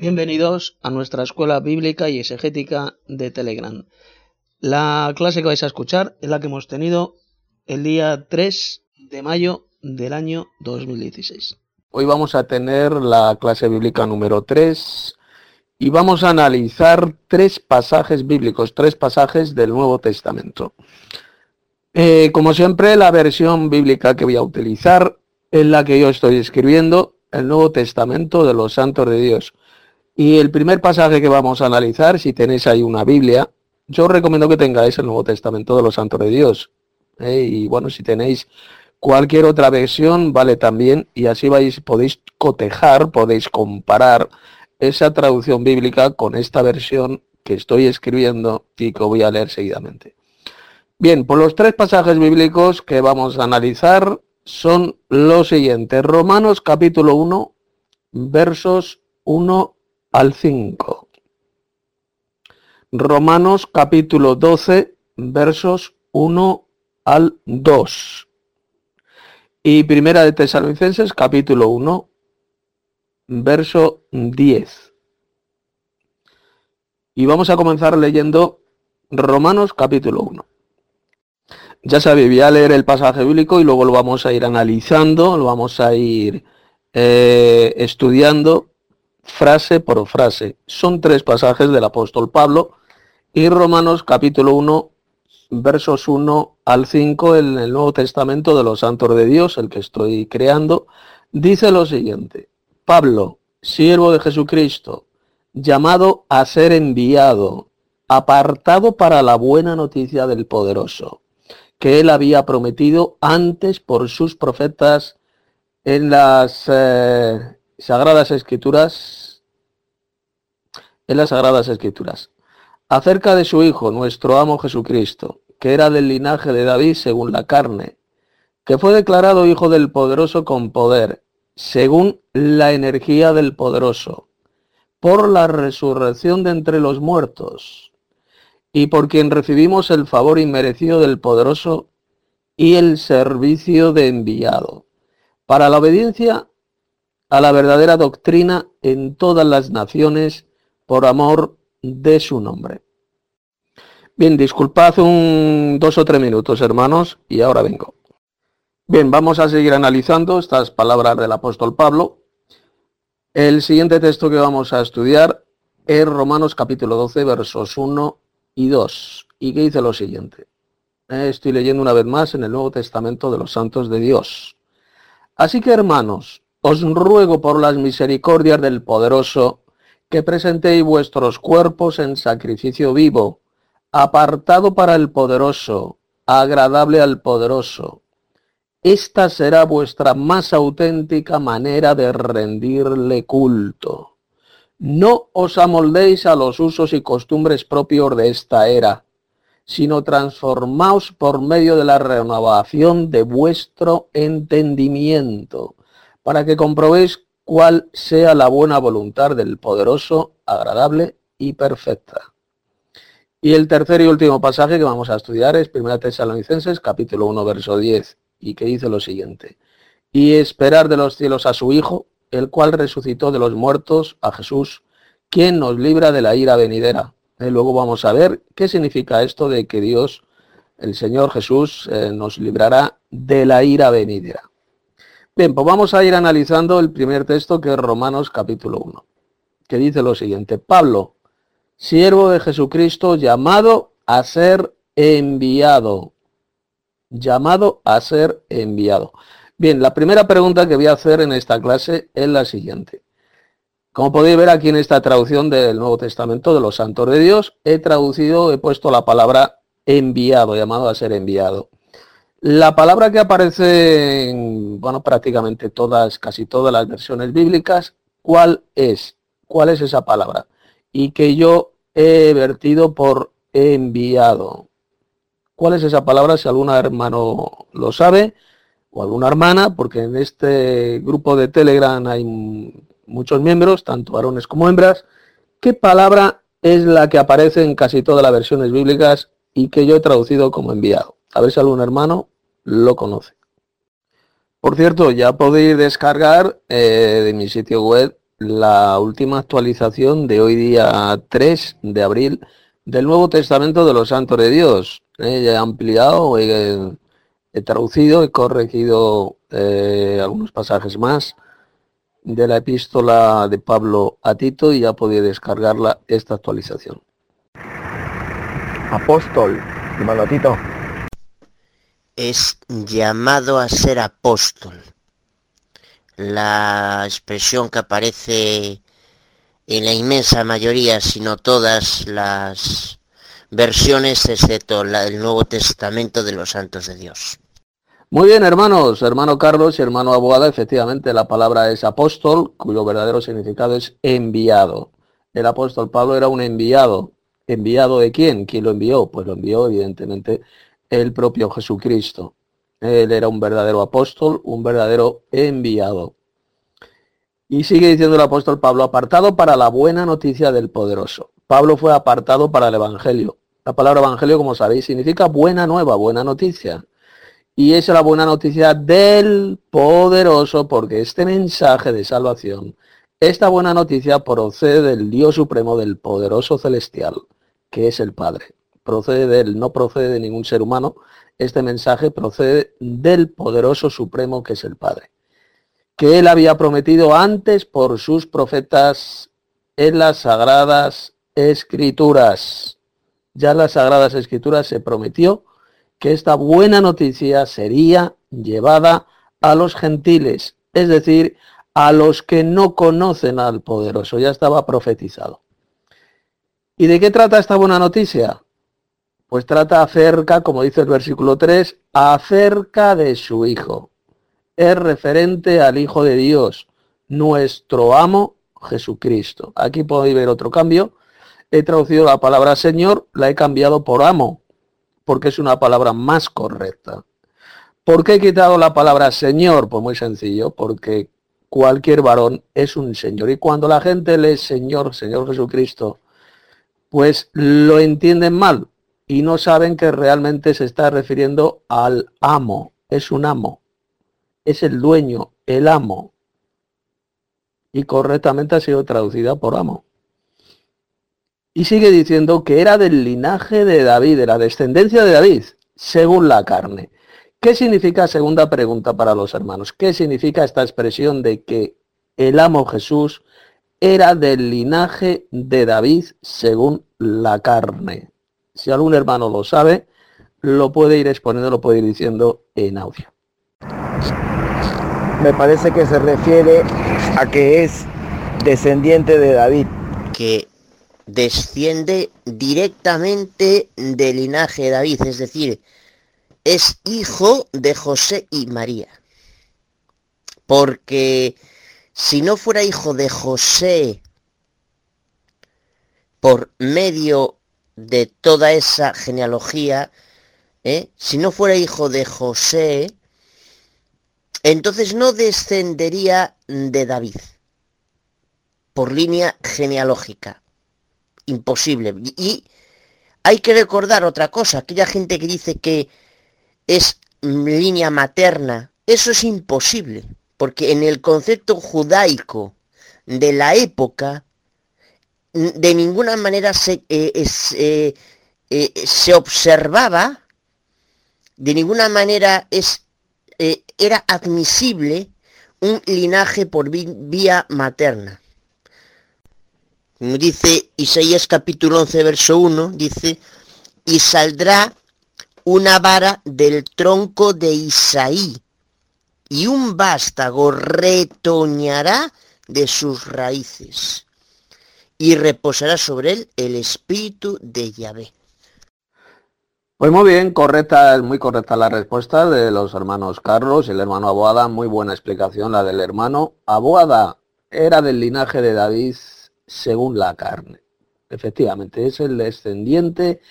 Bienvenidos a nuestra escuela bíblica y exegética de Telegram. La clase que vais a escuchar es la que hemos tenido el día 3 de mayo del año 2016. Hoy vamos a tener la clase bíblica número 3 y vamos a analizar tres pasajes bíblicos, tres pasajes del Nuevo Testamento. Eh, como siempre, la versión bíblica que voy a utilizar es la que yo estoy escribiendo, el Nuevo Testamento de los Santos de Dios. Y el primer pasaje que vamos a analizar, si tenéis ahí una Biblia, yo os recomiendo que tengáis el Nuevo Testamento de los Santos de Dios. ¿eh? Y bueno, si tenéis cualquier otra versión, vale también. Y así podéis cotejar, podéis comparar esa traducción bíblica con esta versión que estoy escribiendo y que voy a leer seguidamente. Bien, pues los tres pasajes bíblicos que vamos a analizar son los siguientes. Romanos capítulo 1, versos 1 al 5. Romanos capítulo 12, versos 1 al 2. Y Primera de Tesalonicenses capítulo 1, verso 10. Y vamos a comenzar leyendo Romanos capítulo 1. Ya sabéis, voy a leer el pasaje bíblico y luego lo vamos a ir analizando, lo vamos a ir eh, estudiando frase por frase. Son tres pasajes del apóstol Pablo y Romanos capítulo 1, versos 1 al 5 en el Nuevo Testamento de los Santos de Dios, el que estoy creando, dice lo siguiente. Pablo, siervo de Jesucristo, llamado a ser enviado, apartado para la buena noticia del poderoso, que él había prometido antes por sus profetas en las eh, Sagradas Escrituras, en las Sagradas Escrituras, acerca de su Hijo, nuestro amo Jesucristo, que era del linaje de David según la carne, que fue declarado Hijo del Poderoso con poder, según la energía del Poderoso, por la resurrección de entre los muertos, y por quien recibimos el favor inmerecido del Poderoso y el servicio de enviado, para la obediencia a la verdadera doctrina en todas las naciones por amor de su nombre. Bien, disculpad un dos o tres minutos, hermanos, y ahora vengo. Bien, vamos a seguir analizando estas palabras del apóstol Pablo. El siguiente texto que vamos a estudiar es Romanos capítulo 12, versos 1 y 2, y que dice lo siguiente. Estoy leyendo una vez más en el Nuevo Testamento de los Santos de Dios. Así que, hermanos, os ruego por las misericordias del poderoso que presentéis vuestros cuerpos en sacrificio vivo, apartado para el poderoso, agradable al poderoso. Esta será vuestra más auténtica manera de rendirle culto. No os amoldéis a los usos y costumbres propios de esta era, sino transformaos por medio de la renovación de vuestro entendimiento para que comprobéis cuál sea la buena voluntad del poderoso, agradable y perfecta. Y el tercer y último pasaje que vamos a estudiar es 1 Tesalonicenses capítulo 1 verso 10 y que dice lo siguiente. Y esperar de los cielos a su Hijo, el cual resucitó de los muertos a Jesús, quien nos libra de la ira venidera. Eh, luego vamos a ver qué significa esto de que Dios, el Señor Jesús, eh, nos librará de la ira venidera. Bien, pues vamos a ir analizando el primer texto que es Romanos capítulo 1, que dice lo siguiente. Pablo, siervo de Jesucristo, llamado a ser enviado. Llamado a ser enviado. Bien, la primera pregunta que voy a hacer en esta clase es la siguiente. Como podéis ver aquí en esta traducción del Nuevo Testamento de los Santos de Dios, he traducido, he puesto la palabra enviado, llamado a ser enviado. La palabra que aparece en, bueno, prácticamente todas, casi todas las versiones bíblicas, ¿cuál es? ¿Cuál es esa palabra? Y que yo he vertido por enviado. ¿Cuál es esa palabra? Si algún hermano lo sabe, o alguna hermana, porque en este grupo de Telegram hay muchos miembros, tanto varones como hembras. ¿Qué palabra es la que aparece en casi todas las versiones bíblicas y que yo he traducido como enviado? A ver si algún hermano lo conoce. Por cierto, ya podéis descargar eh, de mi sitio web la última actualización de hoy día 3 de abril del Nuevo Testamento de los Santos de Dios. Eh, he ampliado, he, traducido, he corregido eh, algunos pasajes más de la epístola de Pablo a Tito y ya podía descargarla esta actualización. Apóstol, hermano Tito. Es llamado a ser apóstol. La expresión que aparece en la inmensa mayoría, si no todas las versiones, excepto la del Nuevo Testamento de los Santos de Dios. Muy bien, hermanos, hermano Carlos y hermano Abogada, efectivamente la palabra es apóstol, cuyo verdadero significado es enviado. El apóstol Pablo era un enviado. ¿Enviado de quién? ¿Quién lo envió? Pues lo envió evidentemente el propio Jesucristo. Él era un verdadero apóstol, un verdadero enviado. Y sigue diciendo el apóstol Pablo, apartado para la buena noticia del poderoso. Pablo fue apartado para el Evangelio. La palabra Evangelio, como sabéis, significa buena nueva, buena noticia. Y es la buena noticia del poderoso, porque este mensaje de salvación, esta buena noticia procede del Dios supremo, del poderoso celestial, que es el Padre. Procede de él, no procede de ningún ser humano. Este mensaje procede del poderoso supremo, que es el Padre. Que él había prometido antes por sus profetas en las sagradas escrituras. Ya en las sagradas escrituras se prometió que esta buena noticia sería llevada a los gentiles, es decir, a los que no conocen al poderoso. Ya estaba profetizado. ¿Y de qué trata esta buena noticia? Pues trata acerca, como dice el versículo 3, acerca de su Hijo. Es referente al Hijo de Dios, nuestro amo Jesucristo. Aquí podéis ver otro cambio. He traducido la palabra Señor, la he cambiado por amo, porque es una palabra más correcta. ¿Por qué he quitado la palabra Señor? Pues muy sencillo, porque cualquier varón es un Señor. Y cuando la gente lee Señor, Señor Jesucristo, pues lo entienden mal y no saben que realmente se está refiriendo al amo. Es un amo. Es el dueño, el amo. Y correctamente ha sido traducida por amo. Y sigue diciendo que era del linaje de David, de la descendencia de David, según la carne. ¿Qué significa, segunda pregunta para los hermanos, qué significa esta expresión de que el amo Jesús era del linaje de David según la carne? Si algún hermano lo sabe, lo puede ir exponiendo, lo puede ir diciendo en audio. Me parece que se refiere a que es descendiente de David. Que desciende directamente del linaje de David, es decir, es hijo de José y María. Porque si no fuera hijo de José por medio de toda esa genealogía, ¿eh? si no fuera hijo de José, entonces no descendería de David por línea genealógica imposible. Y hay que recordar otra cosa, aquella gente que dice que es línea materna, eso es imposible, porque en el concepto judaico de la época, de ninguna manera se, eh, eh, eh, se observaba, de ninguna manera es, era admisible un linaje por vía materna. Dice Isaías capítulo 11, verso 1, dice, y saldrá una vara del tronco de Isaí, y un vástago retoñará de sus raíces, y reposará sobre él el espíritu de Yahvé. Pues muy bien, correcta, muy correcta la respuesta de los hermanos Carlos y el hermano Aboada, muy buena explicación la del hermano. Aboada era del linaje de David según la carne. Efectivamente, es el descendiente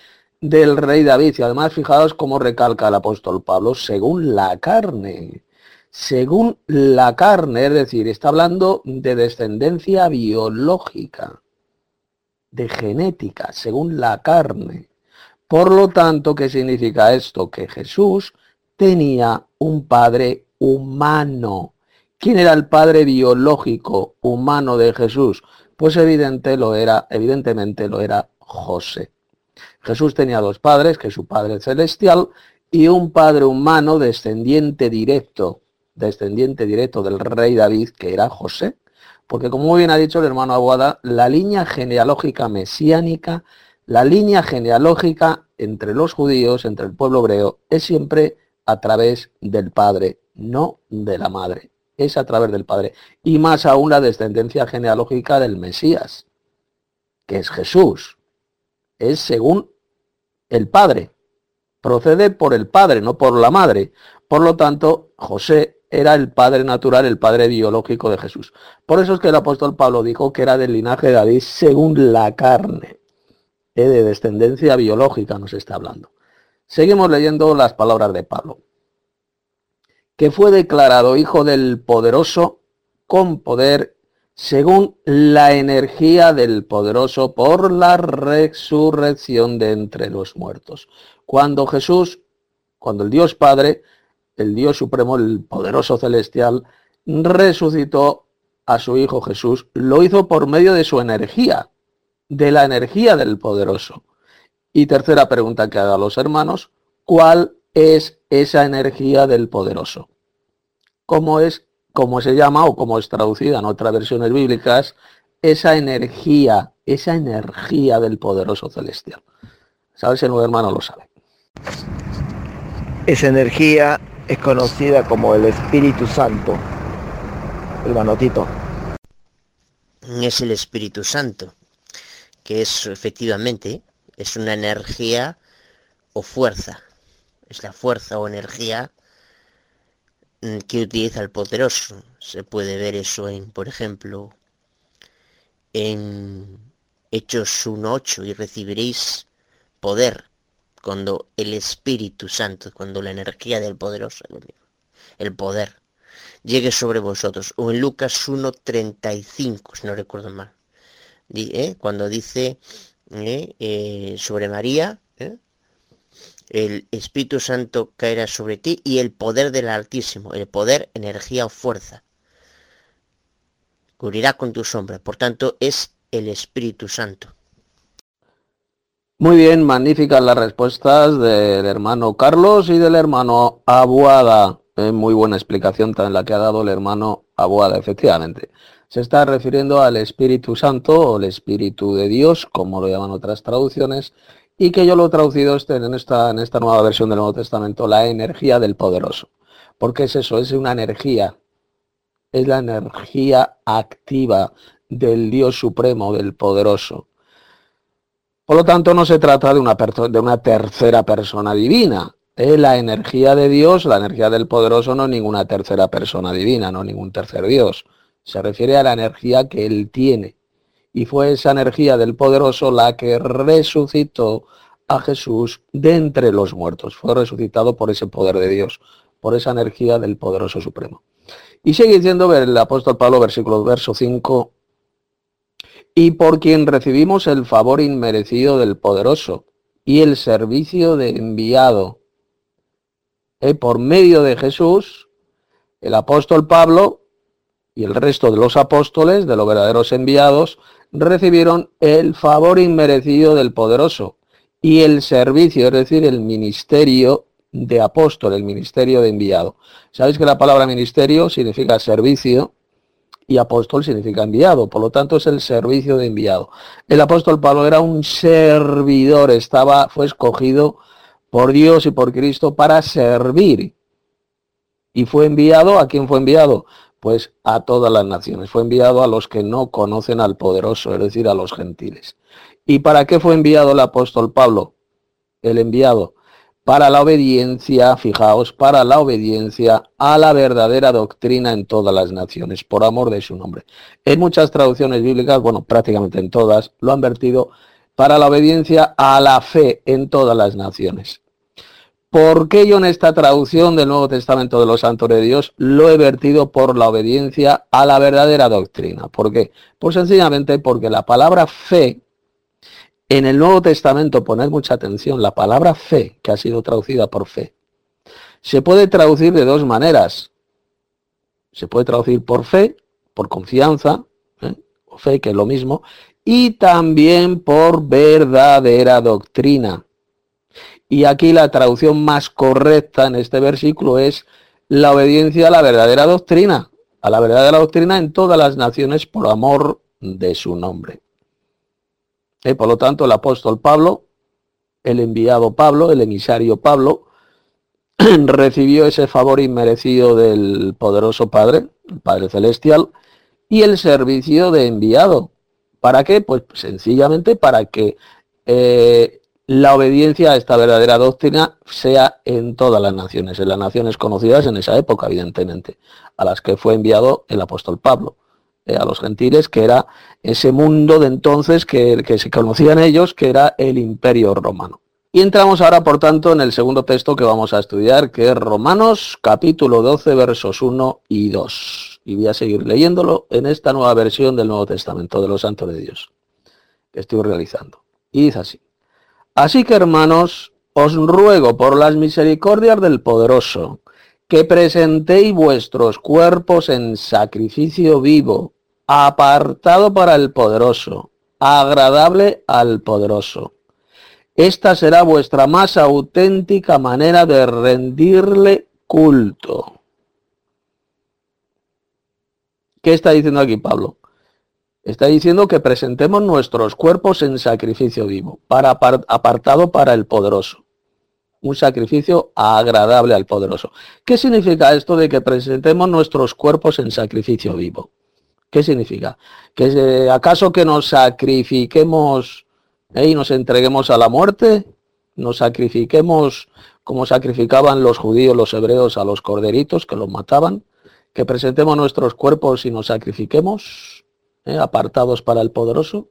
del rey David. Y además, fijaos cómo recalca el apóstol Pablo, según la carne. Según la carne, es decir, está hablando de descendencia biológica, de genética, según la carne. Por lo tanto, ¿qué significa esto? Que Jesús tenía un padre humano ¿Quién era el padre biológico humano de Jesús? Pues evidente lo era, evidentemente lo era José. Jesús tenía dos padres, que es su Padre Celestial y un Padre humano descendiente directo, descendiente directo del rey David, que era José. Porque como bien ha dicho el hermano Aguada, la línea genealógica mesiánica, la línea genealógica entre los judíos, entre el pueblo hebreo, es siempre a través del Padre, no de la Madre. Es a través del Padre. Y más aún la descendencia genealógica del Mesías, que es Jesús. Es según el Padre. Procede por el Padre, no por la Madre. Por lo tanto, José era el Padre natural, el Padre biológico de Jesús. Por eso es que el apóstol Pablo dijo que era del linaje de David según la carne. ¿Eh? De descendencia biológica nos está hablando. Seguimos leyendo las palabras de Pablo. Que fue declarado hijo del poderoso con poder según la energía del poderoso por la resurrección de entre los muertos. Cuando Jesús, cuando el Dios Padre, el Dios Supremo, el poderoso celestial, resucitó a su Hijo Jesús, lo hizo por medio de su energía, de la energía del poderoso. Y tercera pregunta que haga los hermanos, ¿cuál es esa energía del poderoso? ¿Cómo es como se llama o como es traducida en otras versiones bíblicas, esa energía, esa energía del poderoso celestial. ¿Sabes? El hermano lo sabe. Esa energía es conocida como el Espíritu Santo. El manotito. Es el Espíritu Santo, que es efectivamente, es una energía o fuerza. Es la fuerza o energía Mm, que utiliza el poderoso. Se puede ver eso en, por ejemplo, en Hechos 1.8 y recibiréis poder cuando el Espíritu Santo, cuando la energía del poderoso, el poder, llegue sobre vosotros. O en Lucas 1.35, si no recuerdo mal. ¿eh? Cuando dice ¿eh? Eh, sobre María, el Espíritu Santo caerá sobre ti y el poder del Altísimo, el poder, energía o fuerza, cubrirá con tu sombra. Por tanto, es el Espíritu Santo. Muy bien, magníficas las respuestas del hermano Carlos y del hermano Abuada. muy buena explicación también la que ha dado el hermano Abuada, efectivamente. Se está refiriendo al Espíritu Santo o el Espíritu de Dios, como lo llaman otras traducciones, y que yo lo he traducido este, en esta, en esta nueva versión del Nuevo Testamento, la energía del poderoso. Porque es eso, es una energía, es la energía activa del Dios Supremo, del poderoso. Por lo tanto, no se trata de una, tercera persona divina. Es la energía de Dios, la energía del poderoso, no ninguna tercera persona divina, no ningún tercer Dios. Se refiere a la energía que Él tiene y fue esa energía del poderoso la que resucitó a Jesús de entre los muertos. Fue resucitado por ese poder de Dios, por esa energía del poderoso supremo. Y sigue diciendo el apóstol Pablo, versículo verso 5, y por quien recibimos el favor inmerecido del poderoso y el servicio de enviado. Eh, por medio de Jesús, el apóstol Pablo y el resto de los apóstoles, de los verdaderos enviados, recibieron el favor inmerecido del poderoso y el servicio, es decir, el ministerio de apóstol, el ministerio de enviado. Sabéis que la palabra ministerio significa servicio y apóstol significa enviado, por lo tanto es el servicio de enviado. El apóstol Pablo era un servidor, estaba, fue escogido por Dios y por Cristo para servir. Y fue enviado, ¿a quién fue enviado? pues a todas las naciones. Fue enviado a los que no conocen al poderoso, es decir, a los gentiles. ¿Y para qué fue enviado el apóstol Pablo? El enviado. Para la obediencia, fijaos, para la obediencia a la verdadera doctrina en todas las naciones, por amor de su nombre. En muchas traducciones bíblicas, bueno, prácticamente en todas, lo han vertido para la obediencia a la fe en todas las naciones. ¿Por qué yo en esta traducción del Nuevo Testamento de los Santos de Dios lo he vertido por la obediencia a la verdadera doctrina? ¿Por qué? Pues sencillamente porque la palabra fe, en el Nuevo Testamento, poned mucha atención, la palabra fe, que ha sido traducida por fe, se puede traducir de dos maneras. se puede traducir por fe, por confianza, ¿eh? o fe, que es lo mismo, y también por verdadera doctrina. Y aquí la traducción más correcta en este versículo es la obediencia a la verdadera doctrina, a la verdadera doctrina en todas las naciones por amor de su nombre. Y por lo tanto, el apóstol Pablo, el enviado Pablo, el emisario Pablo, recibió ese favor inmerecido del poderoso Padre, el Padre Celestial, y el servicio de enviado. ¿Para qué? Pues sencillamente para que eh, la obediencia a esta verdadera doctrina sea en todas las naciones, en las naciones conocidas en esa época, evidentemente, a las que fue enviado el apóstol Pablo, eh, a los gentiles, que era ese mundo de entonces que, que se conocían ellos, que era el imperio romano. Y entramos ahora, por tanto, en el segundo texto que vamos a estudiar, que es Romanos capítulo 12, versos 1 y 2. Y voy a seguir leyéndolo en esta nueva versión del Nuevo Testamento de los Santos de Dios que estoy realizando. Y dice así. Así que, hermanos, os ruego por las misericordias del poderoso, que presentéis vuestros cuerpos en sacrificio vivo, apartado para el poderoso, agradable al poderoso esta será vuestra más auténtica manera de rendirle culto. ¿Qué está diciendo aquí Pablo? Está diciendo que presentemos nuestros cuerpos en sacrificio vivo, para apartado para el poderoso. Un sacrificio agradable al poderoso. ¿Qué significa esto de que presentemos nuestros cuerpos en sacrificio vivo? ¿Qué significa? ¿Que acaso que nos sacrifiquemos y nos entreguemos a la muerte, nos sacrifiquemos como sacrificaban los judíos, los hebreos a los corderitos que los mataban, que presentemos nuestros cuerpos y nos sacrifiquemos, ¿eh? apartados para el poderoso.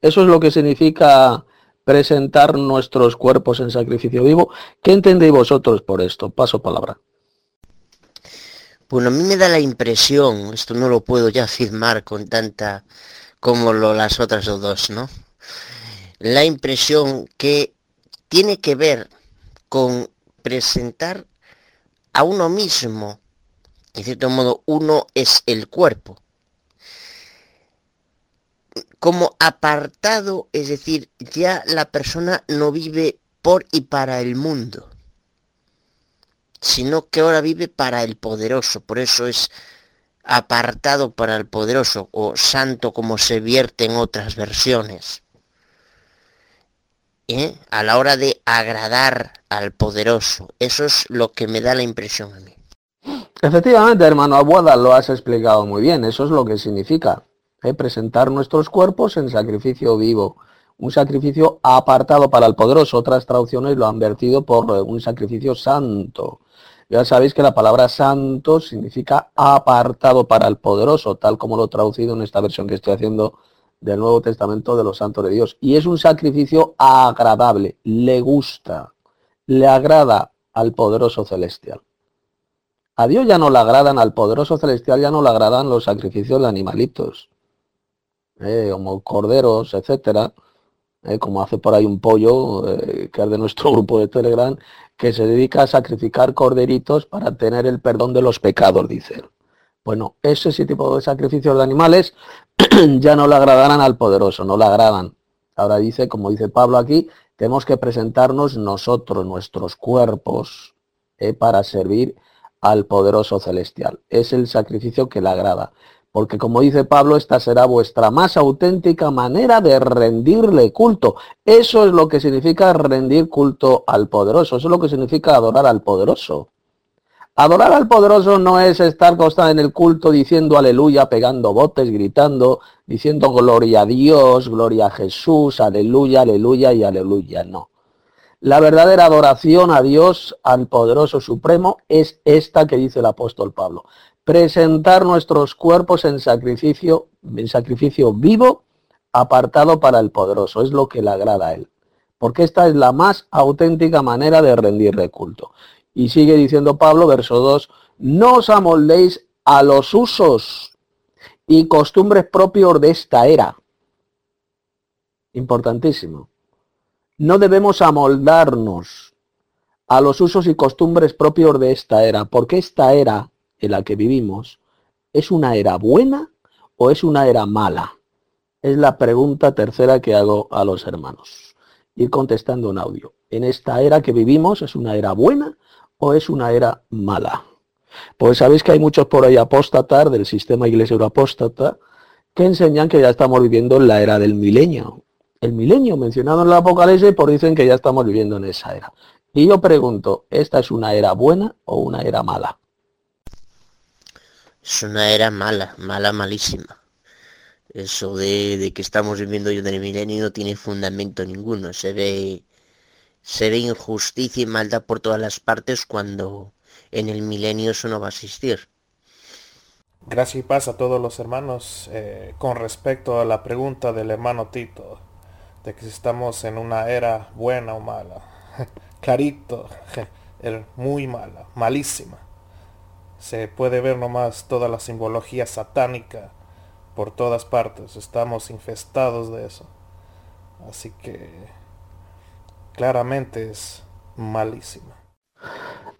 Eso es lo que significa presentar nuestros cuerpos en sacrificio vivo. ¿Qué entendéis vosotros por esto? Paso palabra. Bueno, a mí me da la impresión, esto no lo puedo ya afirmar con tanta como lo, las otras dos, ¿no? la impresión que tiene que ver con presentar a uno mismo. En cierto modo, uno es el cuerpo. Como apartado, es decir, ya la persona no vive por y para el mundo, sino que ahora vive para el poderoso. Por eso es apartado para el poderoso o santo como se vierte en otras versiones. ¿eh? a la hora de agradar al poderoso. Eso es lo que me da la impresión a mí. Efectivamente, hermano Abuada, lo has explicado muy bien. Eso es lo que significa ¿eh? presentar nuestros cuerpos en sacrificio vivo. Un sacrificio apartado para el poderoso. Otras traducciones lo han vertido por eh, un sacrificio santo. Ya sabéis que la palabra santo significa apartado para el poderoso, tal como lo traducido en esta versión que estoy haciendo del Nuevo Testamento de los Santos de Dios. Y es un sacrificio agradable, le gusta, le agrada al poderoso celestial. A Dios ya no le agradan, al poderoso celestial ya no le agradan los sacrificios de animalitos, eh, como corderos, etcétera, eh, como hace por ahí un pollo, eh, que es de nuestro grupo de Telegram, que se dedica a sacrificar corderitos para tener el perdón de los pecados, dice Bueno, ese tipo de sacrificios de animales ya no le agradarán al poderoso, no le agradan. Ahora dice, como dice Pablo aquí, tenemos que presentarnos nosotros, nuestros cuerpos, eh, para servir al poderoso celestial. Es el sacrificio que le agrada. Porque como dice Pablo, esta será vuestra más auténtica manera de rendirle culto. Eso es lo que significa rendir culto al poderoso. Eso es lo que significa adorar al poderoso. Adorar al poderoso no es estar constante en el culto diciendo aleluya, pegando botes, gritando, diciendo gloria a Dios, gloria a Jesús, aleluya, aleluya y aleluya. No. La verdadera adoración a Dios, al poderoso supremo, es esta que dice el apóstol Pablo. Presentar nuestros cuerpos en sacrificio, en sacrificio vivo, apartado para el poderoso. Es lo que le agrada a él. Porque esta es la más auténtica manera de rendirle culto. Y sigue diciendo Pablo, verso 2, no os amoldéis a los usos y costumbres propios de esta era. Importantísimo. No debemos amoldarnos a los usos y costumbres propios de esta era, porque esta era en la que vivimos ¿Es una era buena o es una era mala? Es la pregunta tercera que hago a los hermanos. Ir contestando un audio. ¿En esta era que vivimos es una era buena o es una era mala? Pues sabéis que hay muchos por ahí apóstatas del sistema iglesia apóstata que enseñan que ya estamos viviendo en la era del milenio. El milenio mencionado en el Apocalipsis, por dicen que ya estamos viviendo en esa era. Y yo pregunto, ¿esta es una era buena o una era mala? Es una era mala, mala, malísima. Eso de, que estamos viviendo yo en el milenio no tiene fundamento ninguno. Se ve, se ve injusticia y maldad por todas las partes cuando en el milenio eso no va a existir. Gracias y paz a todos los hermanos. Eh, con respecto a la pregunta del hermano Tito, de que si estamos en una era buena o mala. Clarito, muy mala, malísima. Se puede ver nomás toda la simbología satánica por todas partes. Estamos infestados de eso. Así que claramente es malísima.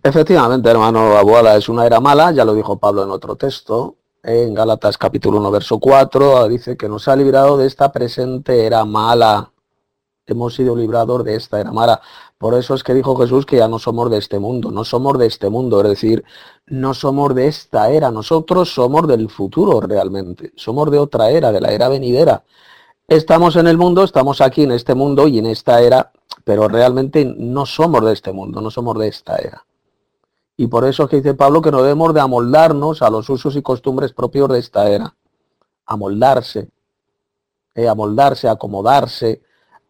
Efectivamente, hermano Abuela, es una era mala, ya lo dijo Pablo en otro texto, en Gálatas capítulo 1, verso 4, dice que nos ha librado de esta presente era mala. Hemos sido librados de esta era mala. Por eso es que dijo Jesús que ya no somos de este mundo, no somos de este mundo, es decir, no somos de esta era, nosotros somos del futuro realmente, somos de otra era, de la era venidera. Estamos en el mundo, estamos aquí en este mundo y en esta era, pero realmente no somos de este mundo, no somos de esta era. Y por eso es que dice Pablo que no debemos de amoldarnos a los usos y costumbres propios de esta era. Amoldarse, eh, amoldarse, acomodarse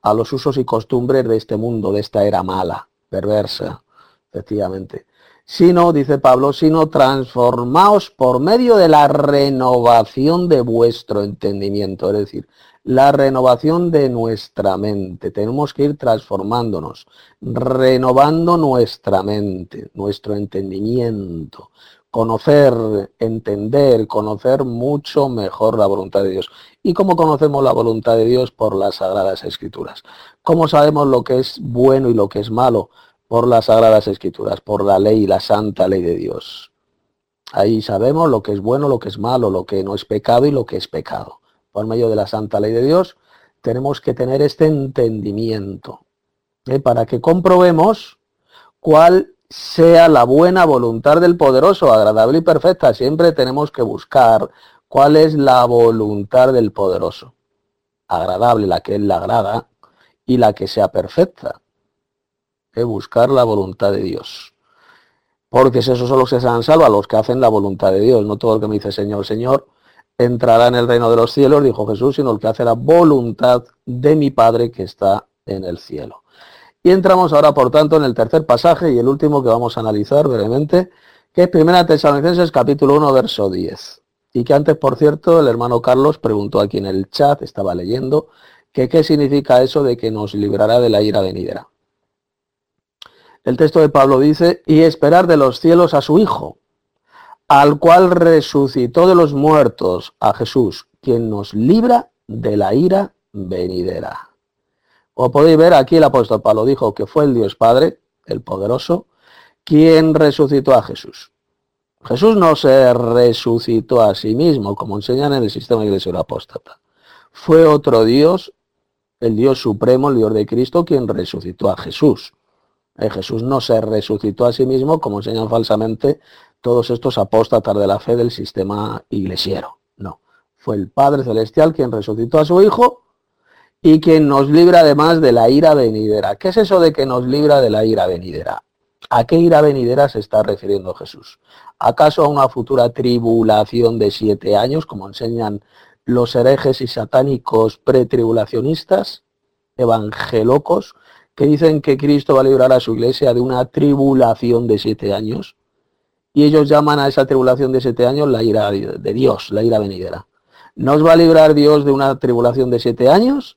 a los usos y costumbres de este mundo, de esta era mala, perversa, efectivamente. Sino, dice Pablo, sino transformaos por medio de la renovación de vuestro entendimiento. Es decir, la renovación de nuestra mente. Tenemos que ir transformándonos, renovando nuestra mente, nuestro entendimiento, conocer, entender, conocer mucho mejor la voluntad de Dios. ¿Y cómo conocemos la voluntad de Dios? Por las Sagradas Escrituras. ¿Cómo sabemos lo que es bueno y lo que es malo? Por las Sagradas Escrituras, por la ley, la santa ley de Dios. Ahí sabemos lo que es bueno, lo que es malo, lo que no es pecado y lo que es pecado por medio de la santa ley de Dios, tenemos que tener este entendimiento ¿eh? para que comprobemos cuál sea la buena voluntad del poderoso, agradable y perfecta. Siempre tenemos que buscar cuál es la voluntad del poderoso. Agradable, la que él le agrada, y la que sea perfecta. ¿eh? Buscar la voluntad de Dios. Porque esos son los que se han salvo, a los que hacen la voluntad de Dios. No todo el que me dice Señor, Señor, entrará en el reino de los cielos, dijo Jesús, sino el que hace la voluntad de mi Padre que está en el cielo. Y entramos ahora, por tanto, en el tercer pasaje y el último que vamos a analizar brevemente, que es Primera Tesalonicenses capítulo 1, verso 10. Y que antes, por cierto, el hermano Carlos preguntó aquí en el chat, estaba leyendo, que qué significa eso de que nos librará de la ira venidera. El texto de Pablo dice, y esperar de los cielos a su Hijo, al cual resucitó de los muertos a Jesús, quien nos libra de la ira venidera. O podéis ver aquí el apóstol Pablo dijo que fue el Dios Padre, el poderoso, quien resucitó a Jesús. Jesús no se resucitó a sí mismo, como enseñan en el sistema iglesia apóstata. Fue otro Dios, el Dios supremo, el Dios de Cristo, quien resucitó a Jesús. Eh, Jesús no se resucitó a sí mismo, como enseñan falsamente todos estos apóstatas de la fe del sistema iglesiero. No, fue el Padre Celestial quien resucitó a su Hijo y quien nos libra además de la ira venidera. ¿Qué es eso de que nos libra de la ira venidera? ¿A qué ira venidera se está refiriendo Jesús? ¿Acaso a una futura tribulación de siete años, como enseñan los herejes y satánicos pretribulacionistas, evangelocos, que dicen que Cristo va a librar a su iglesia de una tribulación de siete años? y ellos llaman a esa tribulación de siete años la ira de Dios, la ira venidera. ¿Nos va a librar Dios de una tribulación de siete años?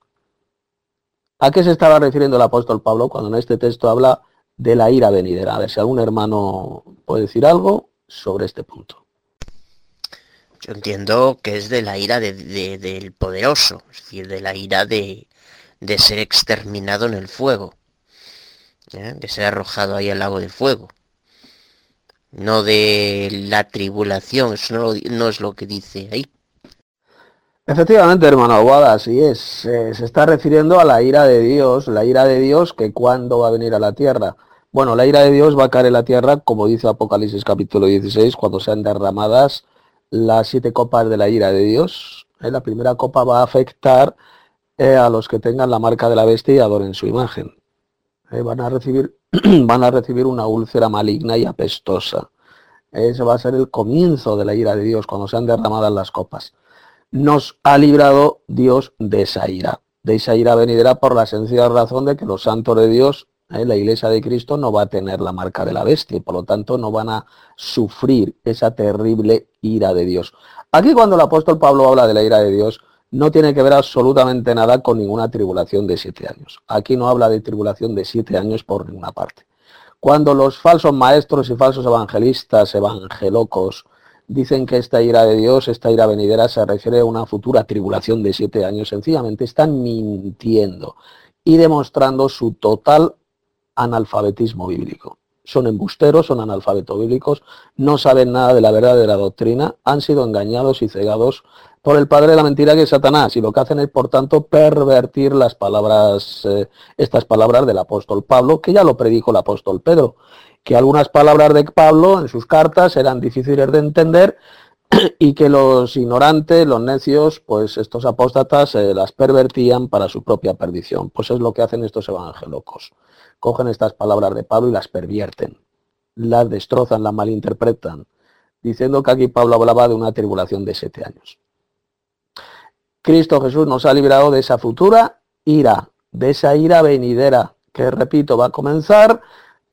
¿A qué se estaba refiriendo el apóstol Pablo cuando en este texto habla de la ira venidera? A ver si algún hermano puede decir algo sobre este punto. Yo entiendo que es de la ira del poderoso, es decir, de la ira de, ser exterminado en el fuego, ¿eh? de ser arrojado ahí al lago de fuego. no de la tribulación, eso no, no es lo que dice ahí. Efectivamente, hermano Aguada, así es. Eh, se está refiriendo a la ira de Dios, la ira de Dios que cuando va a venir a la tierra. Bueno, la ira de Dios va a caer en la tierra, como dice Apocalipsis capítulo 16, cuando sean derramadas las siete copas de la ira de Dios. Eh, la primera copa va a afectar eh, a los que tengan la marca de la bestia y adoren su imagen. van, a recibir, van a recibir una úlcera maligna y apestosa. Ese va a ser el comienzo de la ira de Dios, cuando sean derramadas las copas nos ha librado Dios de esa ira. De esa ira venidera por la sencilla razón de que los santos de Dios, eh, la iglesia de Cristo, no va a tener la marca de la bestia y por lo tanto no van a sufrir esa terrible ira de Dios. Aquí cuando el apóstol Pablo habla de la ira de Dios, no tiene que ver absolutamente nada con ninguna tribulación de siete años. Aquí no habla de tribulación de siete años por ninguna parte. Cuando los falsos maestros y falsos evangelistas, evangelocos, dicen que esta ira de Dios, esta ira venidera, se refiere a una futura tribulación de siete años. Sencillamente están mintiendo y demostrando su total analfabetismo bíblico. Son embusteros, son analfabetos bíblicos, no saben nada de la verdad de la doctrina, han sido engañados y cegados por el padre de la mentira que es Satanás y lo que hacen es por tanto pervertir las palabras, eh, estas palabras del apóstol Pablo, que ya lo predijo el apóstol Pedro que algunas palabras de Pablo en sus cartas eran difíciles de entender y que los ignorantes, los necios, pues estos apóstatas eh, las pervertían para su propia perdición. Pues es lo que hacen estos evangelocos. Cogen estas palabras de Pablo y las pervierten, las destrozan, las malinterpretan, diciendo que aquí Pablo hablaba de una tribulación de siete años. Cristo Jesús nos ha librado de esa futura ira, de esa ira venidera, que repito, va a comenzar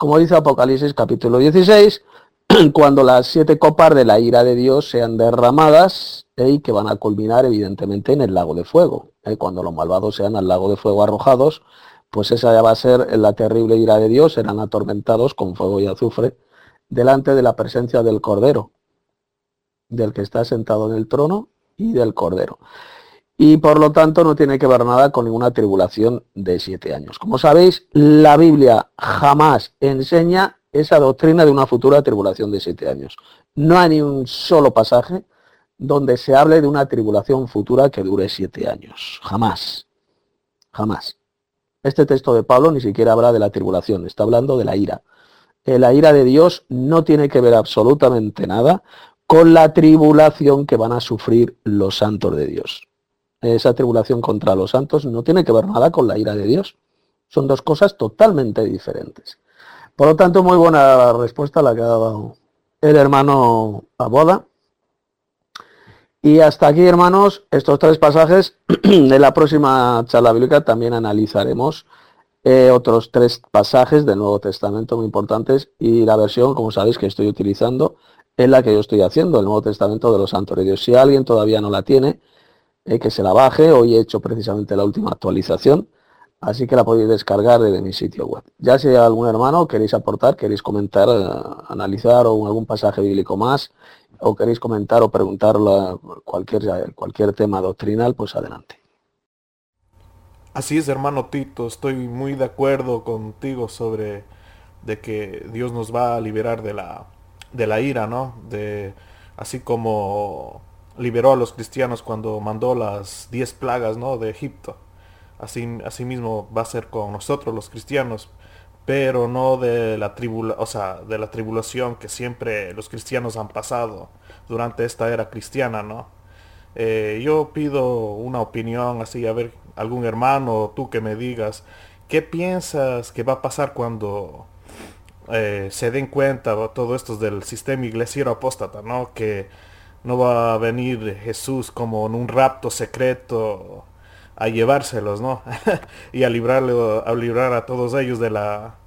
como dice Apocalipsis capítulo 16, cuando las siete copas de la ira de Dios sean derramadas ¿eh? y que van a culminar evidentemente en el lago de fuego. ¿eh? Cuando los malvados sean al lago de fuego arrojados, pues esa ya va a ser la terrible ira de Dios, serán atormentados con fuego y azufre delante de la presencia del Cordero, del que está sentado en el trono y del Cordero y por lo tanto no tiene que ver nada con ninguna tribulación de siete años. Como sabéis, la Biblia jamás enseña esa doctrina de una futura tribulación de siete años. No hay ni un solo pasaje donde se hable de una tribulación futura que dure siete años. Jamás. Jamás. Este texto de Pablo ni siquiera habla de la tribulación, está hablando de la ira. Eh, la ira de Dios no tiene que ver absolutamente nada con la tribulación que van a sufrir los santos de Dios esa tribulación contra los santos no tiene que ver nada con la ira de Dios. Son dos cosas totalmente diferentes. Por lo tanto, muy buena respuesta la que ha dado el hermano Aboda. Y hasta aquí, hermanos, estos tres pasajes. de la próxima charla bíblica también analizaremos eh, otros tres pasajes del Nuevo Testamento muy importantes y la versión, como sabéis, que estoy utilizando es la que yo estoy haciendo, el Nuevo Testamento de los Santos de Dios. Si alguien todavía no la tiene, eh, que se la baje. Hoy he hecho precisamente la última actualización, así que la podéis descargar desde mi sitio web. Ya si algún hermano queréis aportar, queréis comentar, eh, analizar o algún pasaje bíblico más, o queréis comentar o preguntar cualquier, cualquier tema doctrinal, pues adelante. Así es, hermano Tito, estoy muy de acuerdo contigo sobre de que Dios nos va a liberar de la, de la ira, ¿no? De, así como liberó a los cristianos cuando mandó las diez plagas ¿no? de Egipto. Así, así mismo va a ser con nosotros los cristianos, pero no de la, tribula, o sea, de la tribulación que siempre los cristianos han pasado durante esta era cristiana, ¿no? Eh, yo pido una opinión así, a ver, algún hermano, tú que me digas, ¿qué piensas que va a pasar cuando eh, se den cuenta todo esto del sistema iglesiero apóstata, ¿no? Que no va a venir Jesús como en un rapto secreto a llevárselos, ¿no? y a a librar a todos ellos de la,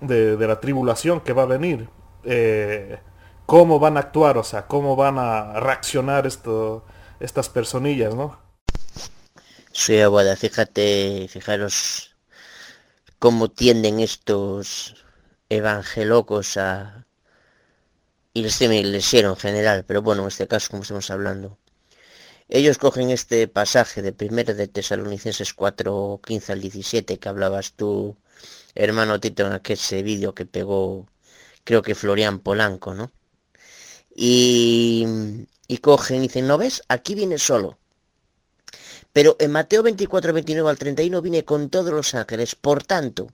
de, la tribulación que va a venir. Eh, ¿Cómo van a actuar? O sea, ¿cómo van a reaccionar esto, estas personillas, ¿no? Sí, abuela, fíjate, fijaros cómo tienden estos evangelocos a, y el semi-lesiero en general, pero bueno, en este caso, como estamos hablando. Ellos cogen este pasaje de 1 de Tesalonicenses 4, 15 al 17 que hablabas tú, hermano Tito, en aquel vídeo que pegó creo que Florian Polanco, ¿no? Y, y cogen y dicen, ¿no ves? Aquí viene solo. Pero en Mateo 24, 29 al 31 viene con todos los ángeles. Por tanto,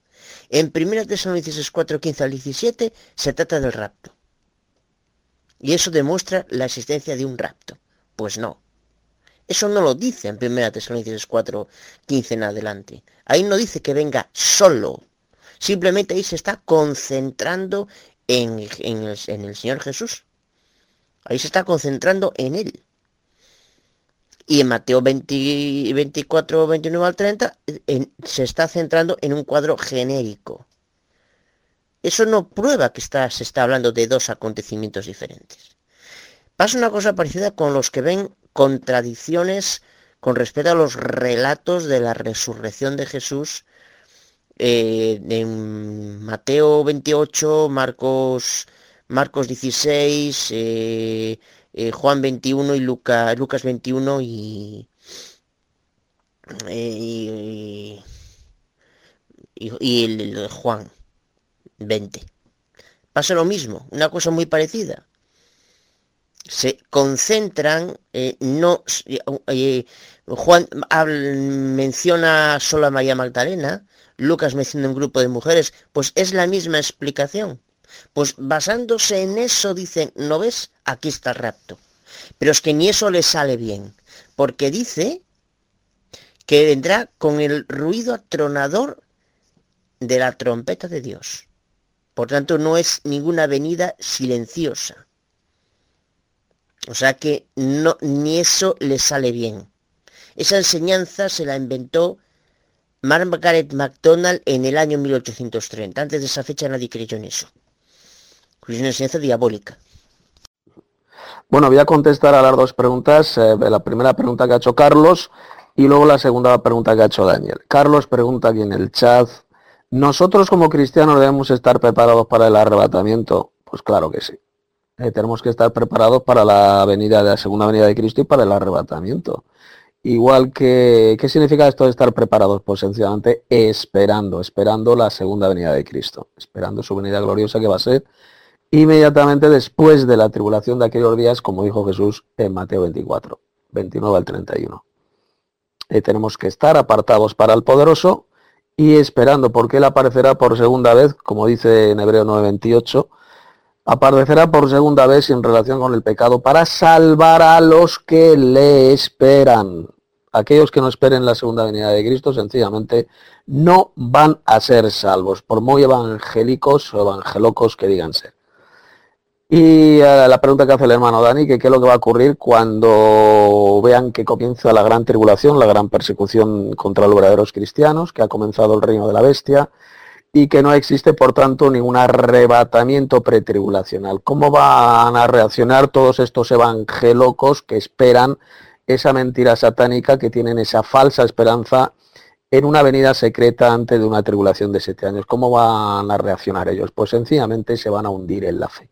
en 1 Tesalonicenses 4, 15 al 17 se trata del rapto. Y eso demuestra la existencia de un rapto. Pues no. Eso no lo dice en 1 Tesalonicenses 4, 15 en adelante. Ahí no dice que venga solo. Simplemente ahí se está concentrando en, el, Señor Jesús. Ahí se está concentrando en Él. Y en Mateo 24, 29 al 30 se está centrando en un cuadro genérico. Eso no prueba que está, se está hablando de dos acontecimientos diferentes. Pasa una cosa parecida con los que ven contradicciones con respecto a los relatos de la resurrección de Jesús eh, en Mateo 28, Marcos, Marcos 16, eh, eh, Juan 21 y Lucas 21 y, y, y, el Juan 20. Pasa lo mismo, una cosa muy parecida. Se concentran, no, Juan menciona solo a María Magdalena, Lucas menciona un grupo de mujeres, pues es la misma explicación. Pues basándose en eso dicen, ¿no ves? Aquí está el rapto. Pero es que ni eso le sale bien, porque dice que vendrá con el ruido atronador de la trompeta de Dios. Por tanto, no es ninguna venida silenciosa. O sea que no, ni eso le sale bien. Esa enseñanza se la inventó Margaret MacDonald en el año 1830. Antes de esa fecha nadie creyó en eso. Es una enseñanza diabólica. Bueno, voy a contestar a las dos preguntas. Eh, la primera pregunta que ha hecho Carlos y luego la segunda pregunta que ha hecho Daniel. Carlos pregunta aquí en el chat, ¿nosotros como cristianos debemos estar preparados para el arrebatamiento? Pues claro que sí. Eh, tenemos que estar preparados para la venida de la segunda venida de Cristo y para el arrebatamiento. Igual que, ¿qué significa esto de estar preparados? Pues sencillamente esperando, esperando la segunda venida de Cristo, esperando su venida gloriosa que va a ser inmediatamente después de la tribulación de aquellos días, como dijo Jesús en Mateo 24, 29 al 31. Y tenemos que estar apartados para el poderoso y esperando, porque Él aparecerá por segunda vez, como dice en Hebreo 9:28, aparecerá por segunda vez en relación con el pecado para salvar a los que le esperan. Aquellos que no esperen la segunda venida de Cristo sencillamente no van a ser salvos, por muy evangélicos o evangelocos que digan ser. Y eh, la pregunta que hace el hermano Dani, que qué es lo que va a ocurrir cuando vean que comienza la gran tribulación, la gran persecución contra los verdaderos cristianos, que ha comenzado el reino de la bestia, y que no existe, por tanto, ningún arrebatamiento pretribulacional. ¿Cómo van a reaccionar todos estos evangelocos que esperan esa mentira satánica, que tienen esa falsa esperanza en una venida secreta antes de una tribulación de siete años? ¿Cómo van a reaccionar ellos? Pues sencillamente se van a hundir en la fe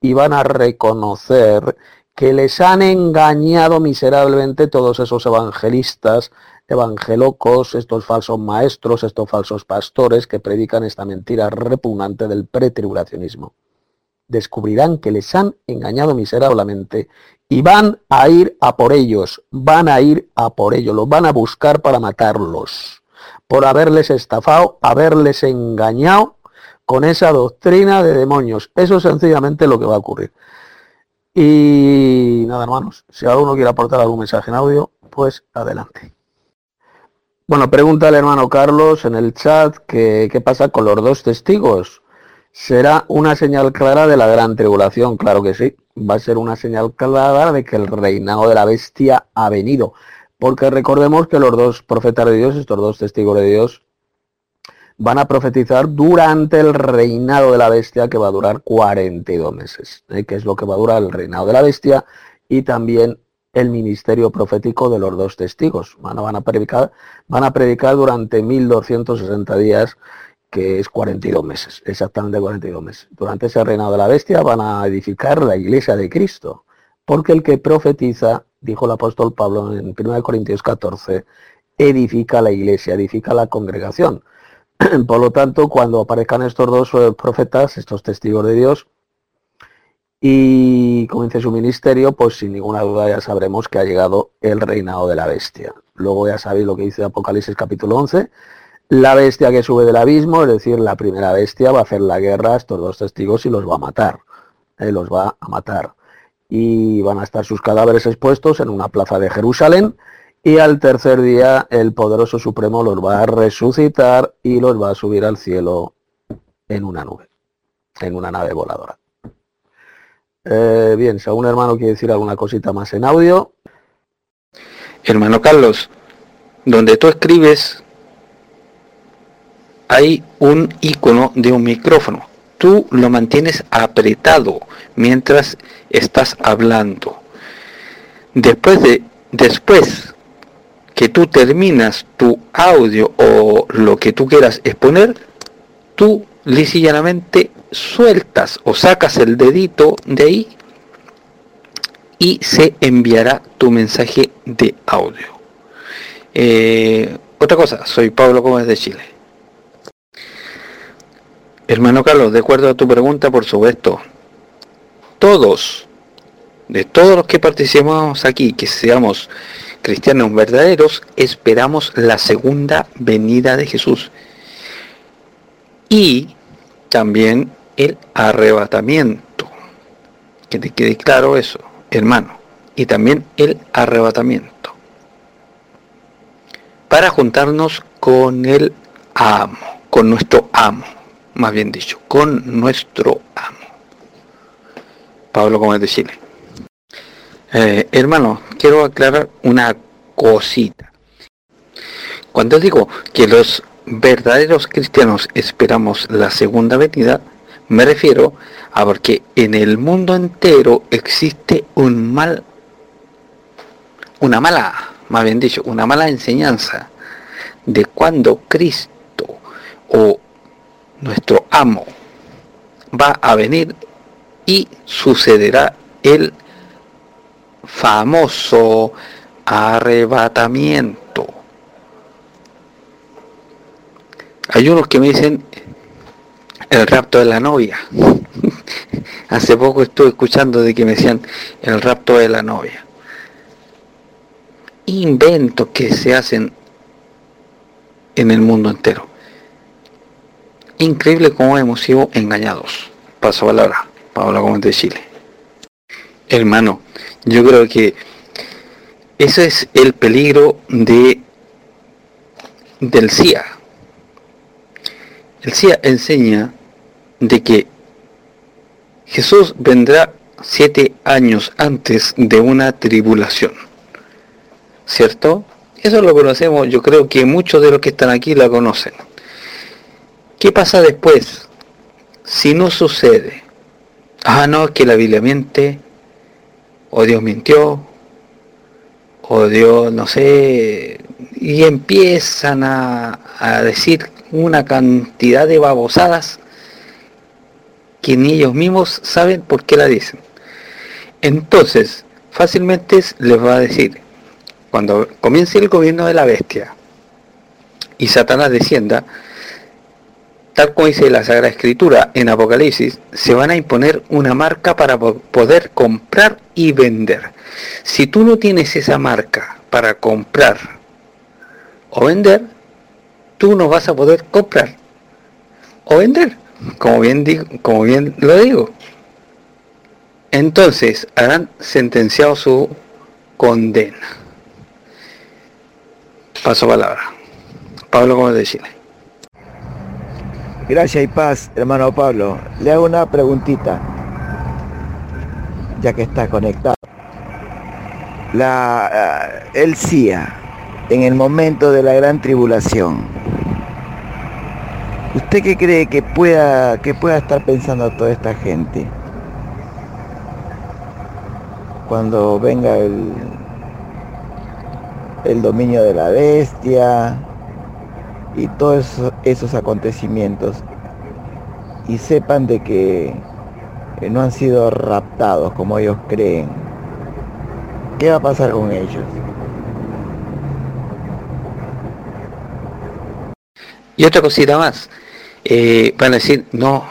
y van a reconocer que les han engañado miserablemente todos esos evangelistas evangelocos, estos falsos maestros, estos falsos pastores que predican esta mentira repugnante del pretribulacionismo. Descubrirán que les han engañado miserablemente y van a ir a por ellos, van a ir a por ellos, los van a buscar para matarlos, por haberles estafado, haberles engañado con esa doctrina de demonios. Eso es sencillamente lo que va a ocurrir. Y nada, hermanos, si alguno quiere aportar algún mensaje en audio, pues adelante. Bueno, pregunta el hermano Carlos en el chat que qué pasa con los dos testigos. ¿Será una señal clara de la gran tribulación? Claro que sí. Va a ser una señal clara de que el reinado de la bestia ha venido. Porque recordemos que los dos profetas de Dios, estos dos testigos de Dios, van a profetizar durante el reinado de la bestia que va a durar 42 meses, ¿eh? que es lo que va a durar el reinado de la bestia y también el ministerio profético de los dos testigos. Van a, predicar, van a predicar durante 1260 días, que es 42 meses, exactamente 42 meses. Durante ese reinado de la bestia van a edificar la iglesia de Cristo, porque el que profetiza, dijo el apóstol Pablo en 1 Corintios 14, edifica la iglesia, edifica la congregación. Por lo tanto, cuando aparezcan estos dos eh, profetas, estos testigos de Dios, y comience su ministerio, pues sin ninguna duda ya sabremos que ha llegado el reinado de la bestia. Luego ya sabéis lo que dice Apocalipsis capítulo 11, la bestia que sube del abismo, es decir, la primera bestia va a hacer la guerra a estos dos testigos y los va a matar, eh, los va a matar. Y van a estar sus cadáveres expuestos en una plaza de Jerusalén y al tercer día el poderoso supremo los va a resucitar y los va a subir al cielo en una nube, en una nave voladora. Eh, bien, si algún hermano quiere decir alguna cosita más en audio. Hermano Carlos, donde tú escribes hay un icono de un micrófono. Tú lo mantienes apretado mientras estás hablando. Después de después que tú terminas tu audio o lo que tú quieras exponer, tú lisillanamente sueltas o sacas el dedito de ahí y se enviará tu mensaje de audio. Eh, otra cosa, soy Pablo Gómez de Chile. Hermano Carlos, de acuerdo a tu pregunta, por supuesto, todos, de todos los que participamos aquí, que seamos cristianos verdaderos, esperamos la segunda venida de Jesús. Y también el arrebatamiento. Que te quede claro eso, hermano. Y también el arrebatamiento. Para juntarnos con el amo, con nuestro amo, más bien dicho, con nuestro amo. Pablo Gómez de Chile. Eh, hermano, quiero aclarar una cosita. Cuando digo que los verdaderos cristianos esperamos la segunda venida, me refiero a porque en el mundo entero existe un mal, una mala, más bien dicho, una mala enseñanza de cuando Cristo o nuestro amo va a venir y sucederá el famoso arrebatamiento. Hay unos que me dicen el rapto de la novia. Hace poco estuve escuchando de que me decían el rapto de la novia. Inventos que se hacen en el mundo entero. Increíble cómo hemos sido engañados. Paso palabra, Paola Gómez de Chile. Hermano, yo creo que ese es el peligro de del CIA. El CIA enseña de que Jesús vendrá siete años antes de una tribulación. ¿Cierto? Eso lo conocemos, yo creo que muchos de los que están aquí la conocen. ¿Qué pasa después? Si no sucede. Ah, no, que la Biblia miente, o Dios mintió, o Dios, no sé, y empiezan a, a decir una cantidad de babosadas que ni ellos mismos saben por qué la dicen. Entonces, fácilmente les va a decir, cuando comience el gobierno de la bestia y Satanás descienda, tal como dice la Sagrada Escritura en Apocalipsis, se van a imponer una marca para poder comprar y vender. Si tú no tienes esa marca para comprar o vender, tú no vas a poder comprar o vender como bien, digo, como bien lo digo. Entonces harán sentenciado su condena. Paso palabra. Pablo Gómez de Chile. Gracias y paz, hermano Pablo. Le hago una preguntita, ya que está conectado. La, eh, el CIA, en el momento de la gran tribulación, ¿Usted qué cree que pueda, que pueda estar pensando toda esta gente? Cuando venga el, el dominio de la bestia y todos esos, acontecimientos y sepan de que no han sido raptados como ellos creen. ¿Qué va a pasar con ellos? Y otra cosita más, eh, van a decir, no,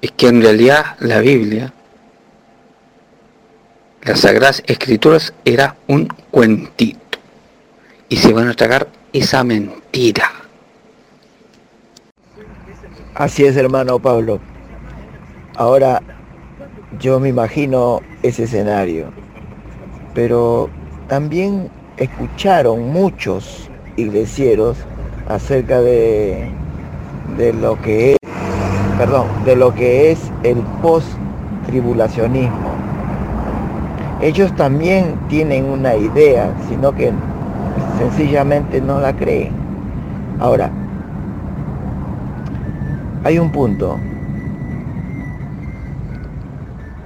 es que en realidad la Biblia, las Sagradas Escrituras era un cuentito. Y se van a tragar esa mentira. Así es, hermano Pablo. Ahora, yo me imagino ese escenario, pero también escucharon muchos iglesieros acerca de, de lo que perdón, de lo que es el post-tribulacionismo. Ellos también tienen una idea, sino que sencillamente no la creen. Ahora, hay un punto.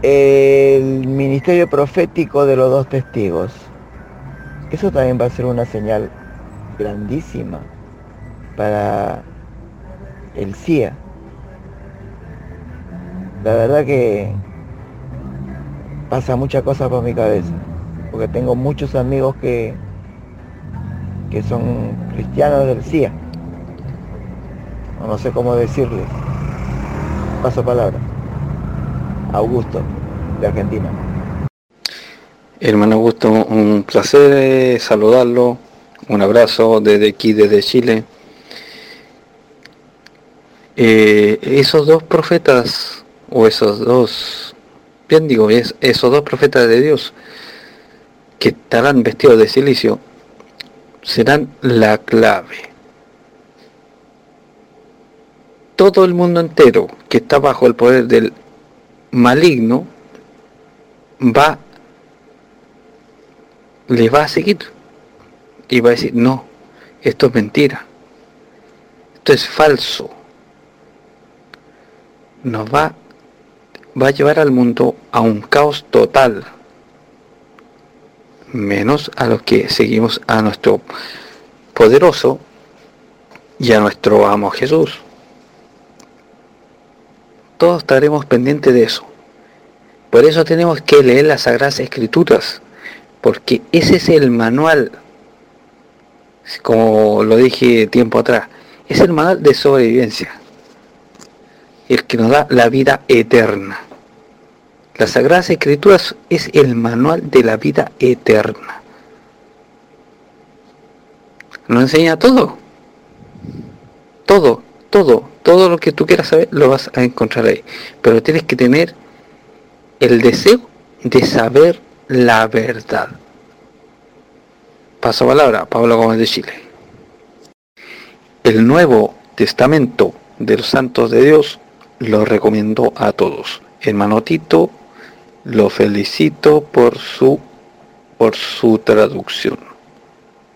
El ministerio profético de los dos testigos. Eso también va a ser una señal grandísima para el CIA. La verdad que pasa muchas cosas por mi cabeza, porque tengo muchos amigos que, que son cristianos del CIA. No sé cómo decirles. Paso palabra. Augusto, de Argentina. Hermano Augusto, un placer eh, saludarlo. Un abrazo desde aquí, desde Chile. Eh, esos dos profetas, o esos dos, bien digo, es, esos dos profetas de Dios que estarán vestidos de silicio, serán la clave todo el mundo entero que está bajo el poder del maligno va le va a seguir y va a decir no esto es mentira. Esto es falso nos va va a llevar al mundo a un caos total menos a los que seguimos a nuestro poderoso y a nuestro amo Jesús todos estaremos pendientes de eso. Por eso tenemos que leer las Sagradas Escrituras, porque ese es el manual, como lo dije tiempo atrás, es el manual de sobrevivencia, el que nos da la vida eterna. Las Sagradas Escrituras es el manual de la vida eterna. Nos enseña todo. Todo, todo, todo lo que tú quieras saber lo vas a encontrar ahí. Pero tienes que tener el deseo de saber la verdad. Paso palabra, Pablo Gómez de Chile. El Nuevo Testamento de los Santos de Dios lo recomiendo a todos. Hermano Tito, lo felicito por su por su traducción.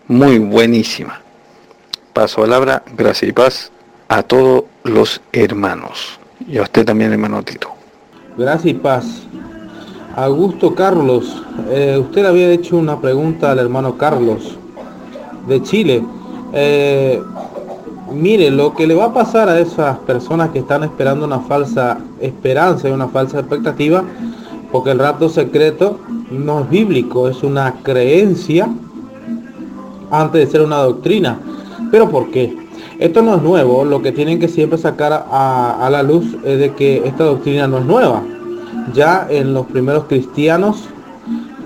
Muy buenísima. Paso palabra, gracias y paz a todos los hermanos. Y a usted también, hermano Tito. Gracias y paz. Augusto Carlos, eh, usted había hecho una pregunta al hermano Carlos de Chile. Eh, mire, lo que le va a pasar a esas personas que están esperando una falsa esperanza y una falsa expectativa, porque el rato secreto no es bíblico, es una creencia antes de ser una doctrina. ¿Pero por qué? Esto no es nuevo, lo que tienen que siempre sacar a, la luz es de que esta doctrina no es nueva. Ya en los primeros cristianos,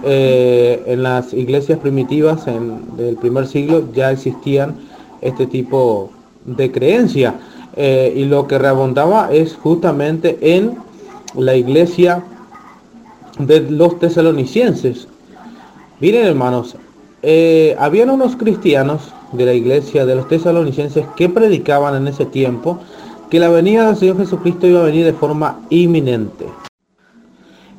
eh, en las iglesias primitivas del primer siglo, ya existían este tipo de creencia. Eh, y lo que reabundaba es justamente en la iglesia de los tesalonicenses. Miren hermanos, eh, habían unos cristianos de la iglesia de los tesalonicenses que predicaban en ese tiempo que la venida del Señor Jesucristo iba a venir de forma inminente.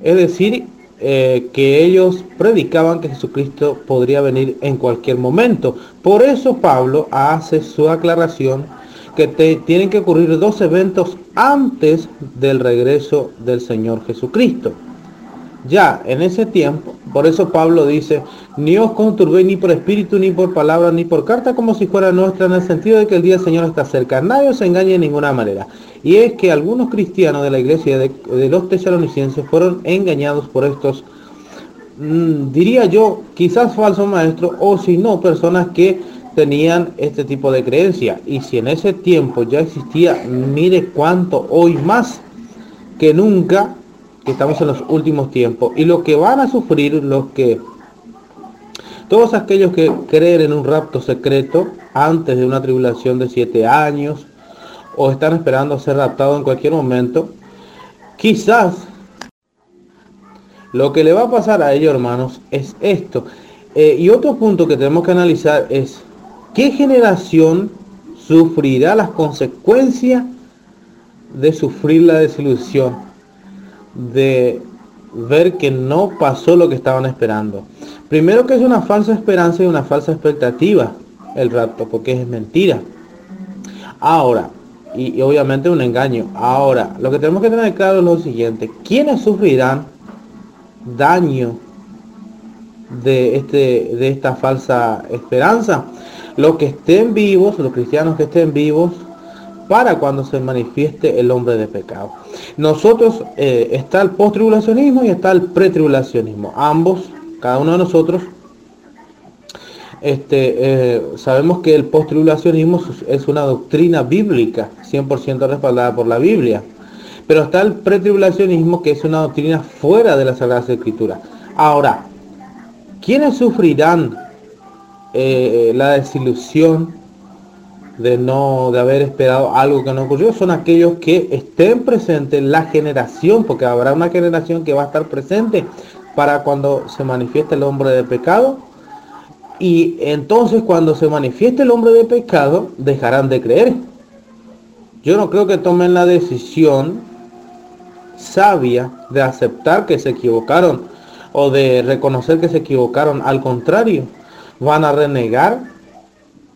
Es decir, eh, que ellos predicaban que Jesucristo podría venir en cualquier momento. Por eso Pablo hace su aclaración que tienen que ocurrir dos eventos antes del regreso del Señor Jesucristo. Ya en ese tiempo, por eso Pablo dice, ni os conturbéis ni por espíritu, ni por palabra, ni por carta, como si fuera nuestra, en el sentido de que el día del Señor está cerca. Nadie os engañe de ninguna manera. Y es que algunos cristianos de la iglesia de, los tesalonicenses fueron engañados por estos, mm, diría yo, quizás falsos maestros, o si no, personas que tenían este tipo de creencia. Y si en ese tiempo ya existía, mire cuánto hoy más que nunca, estamos en los últimos tiempos. Y lo que van a sufrir los que, todos aquellos que creen en un rapto secreto antes de una tribulación de siete años, o están esperando ser raptados en cualquier momento, quizás lo que le va a pasar a ellos, hermanos, es esto. Eh, y otro punto que tenemos que analizar es qué generación sufrirá las consecuencias de sufrir la desilusión, de ver que no pasó lo que estaban esperando. Primero que es una falsa esperanza y una falsa expectativa el rapto, porque es mentira. Ahora, y, y, obviamente un engaño. Ahora, lo que tenemos que tener claro es lo siguiente. ¿Quiénes sufrirán daño de, este, de esta falsa esperanza. Los que estén vivos, los cristianos que estén vivos, para cuando se manifieste el hombre de pecado. Nosotros, eh, está el post-tribulacionismo y está el pretribulacionismo. Ambos, cada uno de nosotros, este, eh, sabemos que el post-tribulacionismo es una doctrina bíblica, 100% respaldada por la Biblia. Pero está el pretribulacionismo, que es una doctrina fuera de la Sagrada Escritura. Ahora, ¿quiénes sufrirán eh, la desilusión de no de haber esperado algo que no ocurrió? Son aquellos que estén presentes la generación, porque habrá una generación que va a estar presente para cuando se manifieste el hombre de pecado. Y entonces cuando se manifieste el hombre de pecado, dejarán de creer. Yo no creo que tomen la decisión sabia de aceptar que se equivocaron o de reconocer que se equivocaron. Al contrario, van a renegar,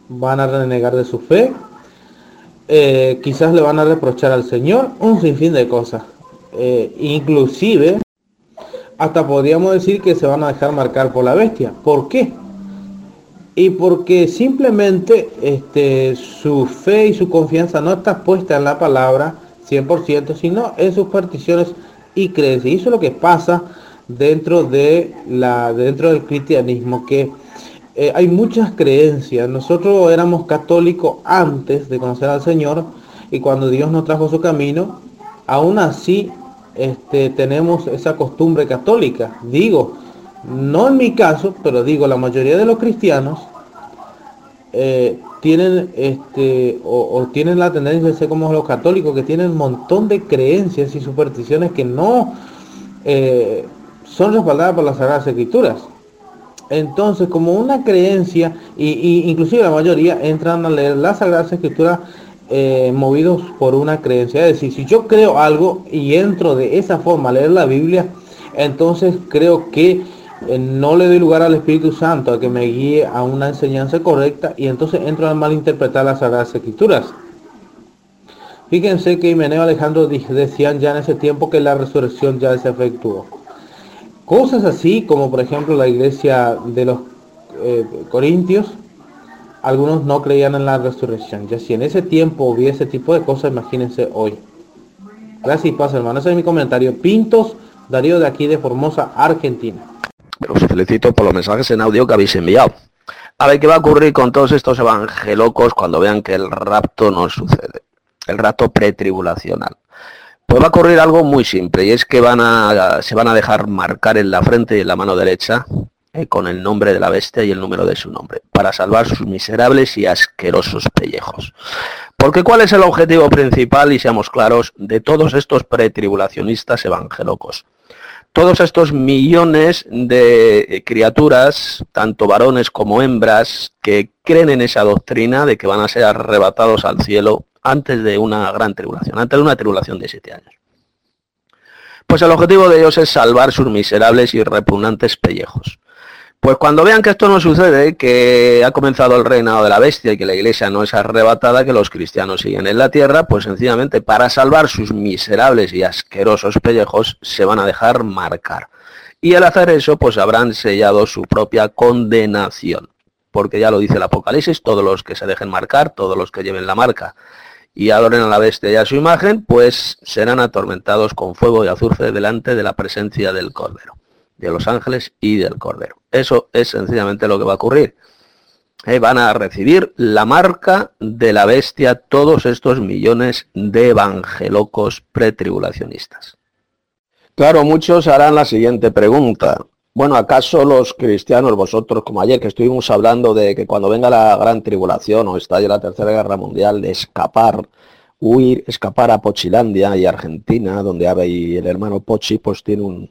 van a renegar de su fe, eh, quizás le van a reprochar al Señor un sinfín de cosas. Eh, inclusive, hasta podríamos decir que se van a dejar marcar por la bestia. ¿Por qué? Y porque simplemente este, su fe y su confianza no está puesta en la palabra, 100%, sino en sus particiones y creencias. Y eso es lo que pasa dentro, de la, dentro del cristianismo, que eh, hay muchas creencias. Nosotros éramos católicos antes de conocer al Señor y cuando Dios nos trajo su camino, aún así este, tenemos esa costumbre católica. Digo, no en mi caso, pero digo, la mayoría de los cristianos eh, tienen este o, tienen la tendencia de ser como los católicos que tienen un montón de creencias y supersticiones que no eh, son respaldadas por las sagradas escrituras entonces como una creencia y, inclusive la mayoría entran a leer las sagradas escrituras eh, movidos por una creencia es decir si yo creo algo y entro de esa forma a leer la biblia entonces creo que eh, no le doy lugar al Espíritu Santo a que me guíe a una enseñanza correcta y entonces entro a malinterpretar las Sagradas Escrituras. Fíjense que Himeneo Alejandro decían ya en ese tiempo que la resurrección ya se efectuó. Cosas así como por ejemplo la iglesia de los eh, Corintios, algunos no creían en la resurrección. Ya si en ese tiempo hubiese ese tipo de cosas, imagínense hoy. Gracias y paz hermano. Ese es mi comentario. Pintos, Darío de aquí de Formosa, Argentina. Os felicito por los mensajes en audio que habéis enviado. A ver qué va a ocurrir con todos estos evangelocos cuando vean que el rapto no sucede. El rapto pretribulacional. Pues va a ocurrir algo muy simple y es que van a, se van a dejar marcar en la frente y en la mano derecha eh, con el nombre de la bestia y el número de su nombre, para salvar sus miserables y asquerosos pellejos. Porque ¿cuál es el objetivo principal, y seamos claros, de todos estos pretribulacionistas evangelocos? todos estos millones de criaturas, tanto varones como hembras, que creen en esa doctrina de que van a ser arrebatados al cielo antes de una gran tribulación, antes de una tribulación de siete años. Pues el objetivo de ellos es salvar sus miserables y repugnantes pellejos. Pues cuando vean que esto no sucede, que ha comenzado el reinado de la bestia y que la iglesia no es arrebatada, que los cristianos siguen en la tierra, pues sencillamente para salvar sus miserables y asquerosos pellejos se van a dejar marcar. Y al hacer eso, pues habrán sellado su propia condenación. Porque ya lo dice el Apocalipsis, todos los que se dejen marcar, todos los que lleven la marca y adoren a la bestia y a su imagen, pues serán atormentados con fuego y azufre delante de la presencia del Cordero de los ángeles y del Cordero. Eso es sencillamente lo que va a ocurrir. eh, van a recibir la marca de la bestia todos estos millones de evangelocos pretribulacionistas. Claro, muchos harán la siguiente pregunta. Bueno, ¿acaso los cristianos, vosotros, como ayer que estuvimos hablando de que cuando venga la gran tribulación o estalle la tercera guerra mundial, de escapar, huir, escapar a Pochilandia y Argentina, donde hay el hermano Pochi, pues tiene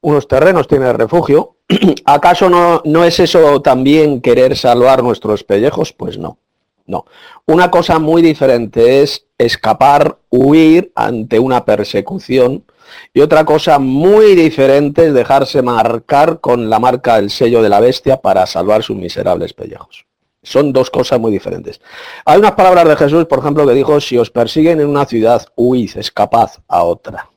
unos terrenos, tiene refugio, ¿Acaso no, no es eso también querer salvar nuestros pellejos? Pues no, no. Una cosa muy diferente es escapar, huir ante una persecución y otra cosa muy diferente es dejarse marcar con la marca del sello de la bestia para salvar sus miserables pellejos. Son dos cosas muy diferentes. Hay unas palabras de Jesús, por ejemplo, que dijo, si os persiguen en una ciudad, huid, escapad a otra.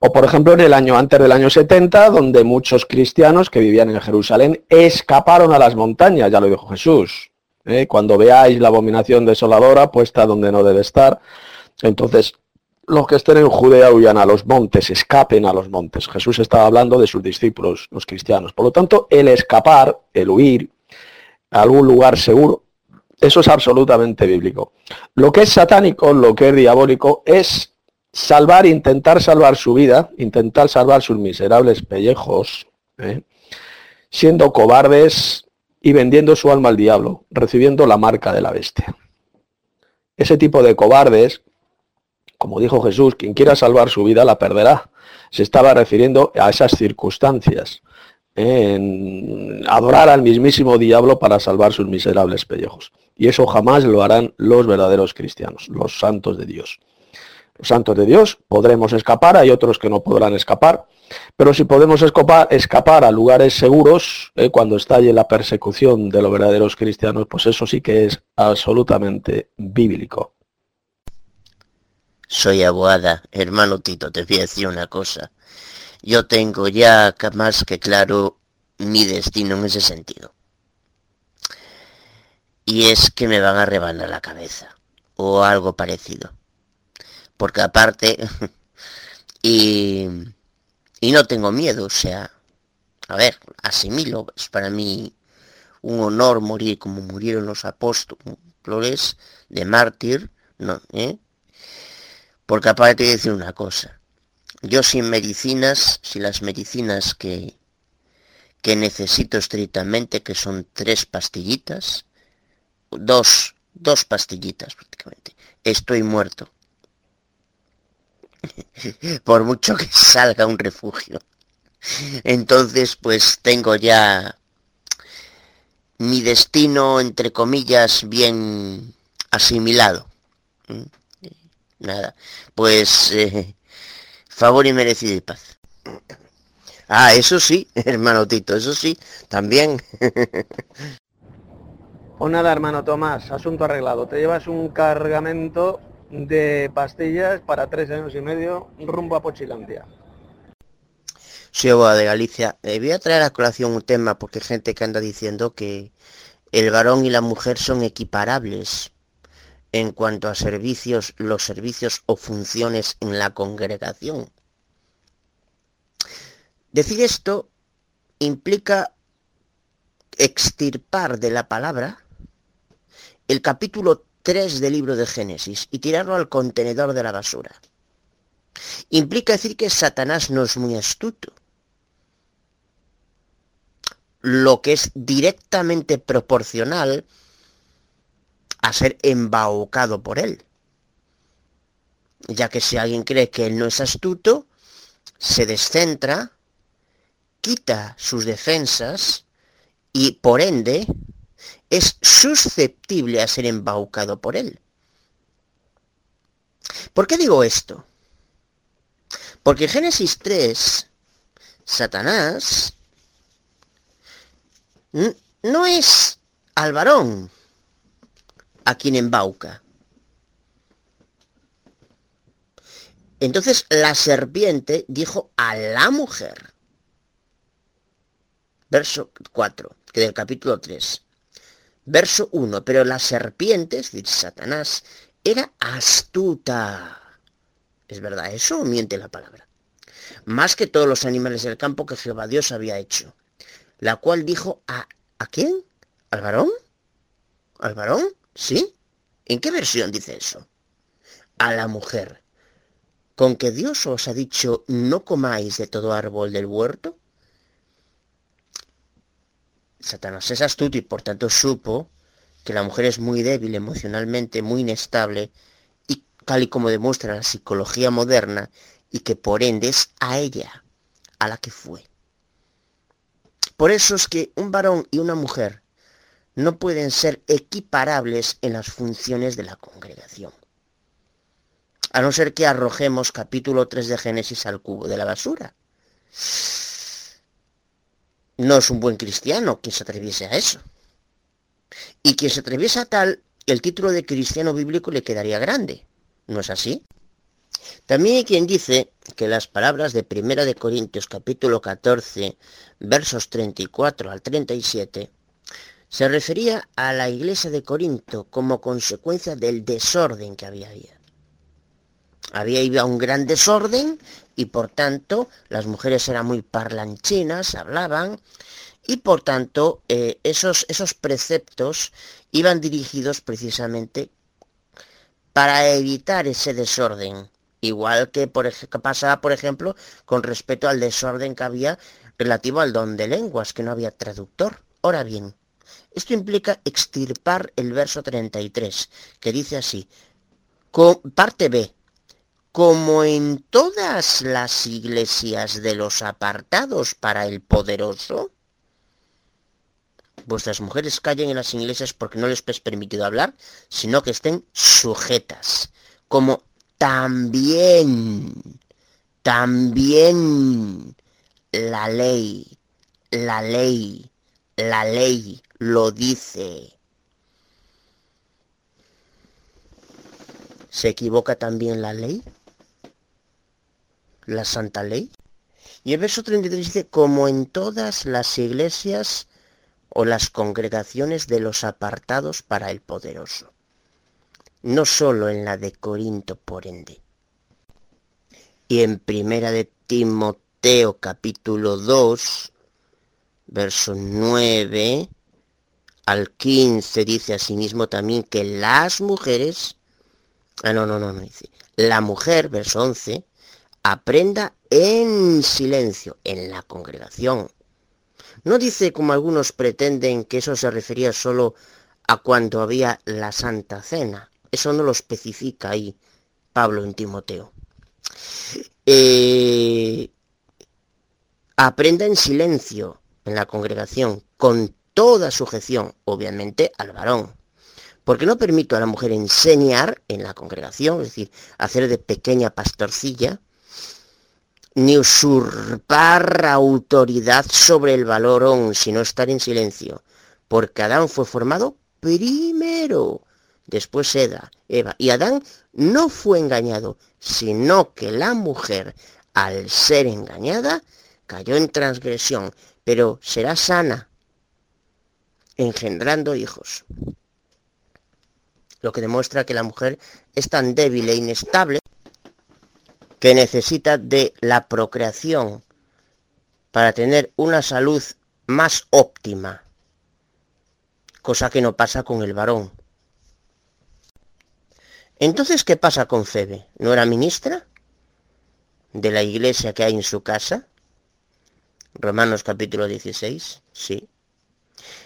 O por ejemplo en el año antes del año 70, donde muchos cristianos que vivían en Jerusalén escaparon a las montañas, ya lo dijo Jesús. ¿eh? Cuando veáis la abominación desoladora puesta donde no debe estar, entonces los que estén en Judea huyan a los montes, escapen a los montes. Jesús estaba hablando de sus discípulos, los cristianos. Por lo tanto, el escapar, el huir a algún lugar seguro, eso es absolutamente bíblico. Lo que es satánico, lo que es diabólico, es salvar, intentar salvar su vida, intentar salvar sus miserables pellejos, ¿eh? siendo cobardes y vendiendo su alma al diablo, recibiendo la marca de la bestia. Ese tipo de cobardes, como dijo Jesús, quien quiera salvar su vida la perderá. Se estaba refiriendo a esas circunstancias, en adorar al mismísimo diablo para salvar sus miserables pellejos. Y eso jamás lo harán los verdaderos cristianos, los santos de Dios los santos de Dios, podremos escapar, hay otros que no podrán escapar, pero si podemos escapar, escapar a lugares seguros, eh, cuando estalle la persecución de los verdaderos cristianos, pues eso sí que es absolutamente bíblico. Soy abuada, hermano Tito, te voy a decir una cosa. Yo tengo ya más que claro mi destino en ese sentido. Y es que me van a rebanar la cabeza, o algo parecido porque aparte, y, y no tengo miedo, o sea, a ver, asimilo, es para mí un honor morir como murieron los apóstoles de mártir, ¿no? ¿Eh? Porque aparte de decir una cosa, yo sin medicinas, sin las medicinas que, que necesito estrictamente, que son tres pastillitas, dos, dos pastillitas prácticamente, estoy muerto. por mucho que salga un refugio. Entonces, pues tengo ya mi destino, entre comillas, bien asimilado. Nada, pues eh, favor y merecido y paz. Ah, eso sí, hermano Tito, eso sí, también. O pues nada, hermano Tomás, asunto arreglado. Te llevas un cargamento de pastillas para tres años y medio rumbo a Pochilandia. Soy abogado de Galicia. Eh, voy a traer a colación un tema porque hay gente que anda diciendo que el varón y la mujer son equiparables en cuanto a servicios, los servicios o funciones en la congregación. Decir esto implica extirpar de la palabra el capítulo 3 del libro de Génesis y tirarlo al contenedor de la basura. Implica decir que Satanás no es muy astuto, lo que es directamente proporcional a ser embaucado por él. Ya que si alguien cree que él no es astuto, se descentra, quita sus defensas y por ende es susceptible a ser embaucado por él. ¿Por qué digo esto? Porque en Génesis 3, Satanás no es al varón a quien embauca. Entonces la serpiente dijo a la mujer. Verso 4, que del capítulo 3. Verso 1. Pero la serpiente, es decir, Satanás, era astuta. ¿Es verdad eso o miente la palabra? Más que todos los animales del campo que Jehová Dios había hecho. La cual dijo a, ¿a quién? ¿Al varón? ¿Al varón? ¿Sí? ¿En qué versión dice eso? A la mujer. ¿Con que Dios os ha dicho no comáis de todo árbol del huerto? Satanás es astuto y por tanto supo que la mujer es muy débil emocionalmente, muy inestable, y tal y como demuestra la psicología moderna, y que por ende es a ella a la que fue. Por eso es que un varón y una mujer no pueden ser equiparables en las funciones de la congregación. A no ser que arrojemos capítulo 3 de Génesis al cubo de la basura. No es un buen cristiano quien se atreviese a eso. Y quien se atreviese a tal, el título de cristiano bíblico le quedaría grande. ¿No es así? También hay quien dice que las palabras de Primera de Corintios capítulo 14, versos 34 al 37, se refería a la iglesia de Corinto como consecuencia del desorden que había. Había ido a un gran desorden y por tanto las mujeres eran muy parlanchinas, hablaban y por tanto eh, esos, esos preceptos iban dirigidos precisamente para evitar ese desorden Igual que, por, pasaba, por ejemplo, con respecto al desorden que había relativo al don de lenguas, que no había traductor. Ahora bien, esto implica extirpar el verso 33, que dice así, parte B, como en todas las iglesias de los apartados para el poderoso, vuestras mujeres callen en las iglesias porque no les es permitido hablar, sino que estén sujetas, como también, también la ley, la ley, la ley lo dice. ¿Se equivoca también la ley? ¿La santa ley? Y el verso 33 dice, como en todas las iglesias o las congregaciones de los apartados para el poderoso no solo en la de Corinto por ende. Y en primera de Timoteo capítulo 2, verso 9 al 15 dice asimismo también que las mujeres, ah no, no, no, no dice, la mujer, verso 11, aprenda en silencio, en la congregación. No dice como algunos pretenden que eso se refería solo a cuando había la Santa Cena. Eso no lo especifica ahí Pablo en Timoteo. Eh, aprenda en silencio en la congregación, con toda sujeción, obviamente, al varón. Porque no permito a la mujer enseñar en la congregación, es decir, hacer de pequeña pastorcilla, ni usurpar autoridad sobre el valorón, sino estar en silencio. Porque Adán fue formado primero después Eda, Eva. Y Adán no fue engañado, sino que la mujer, al ser engañada, cayó en transgresión, pero será sana, engendrando hijos. Lo que demuestra que la mujer es tan débil e inestable que necesita de la procreación para tener una salud más óptima, cosa que no pasa con el varón. Entonces, ¿qué pasa con Febe? ¿No era ministra de la iglesia que hay en su casa? Romanos capítulo 16, sí.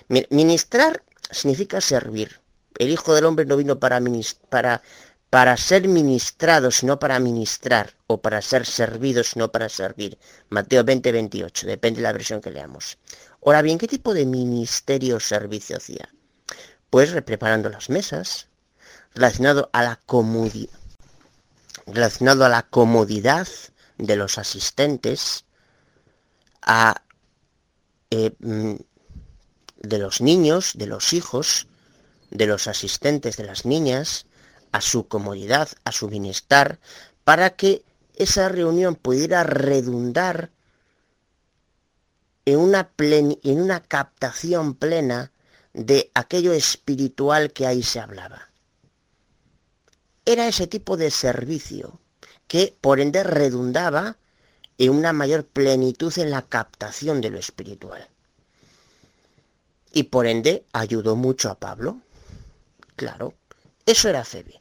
Ministrar significa servir. El Hijo del Hombre no vino para, para, para ser ministrado, sino para ministrar, o para ser servido, sino para servir. Mateo 20, 28, depende de la versión que leamos. Ahora bien, ¿qué tipo de ministerio o servicio hacía? Pues preparando las mesas, relacionado a la comodidad, relacionado a la comodidad de los asistentes, a, eh, mm, de los niños, de los hijos, de los asistentes de las niñas, a su comodidad, a su bienestar, para que esa reunión pudiera redundar en una, en una captación plena de aquello espiritual que ahí se hablaba. Era ese tipo de servicio que por ende redundaba en una mayor plenitud en la captación de lo espiritual. y por ende ayudó mucho a Pablo. Claro, eso era Febe.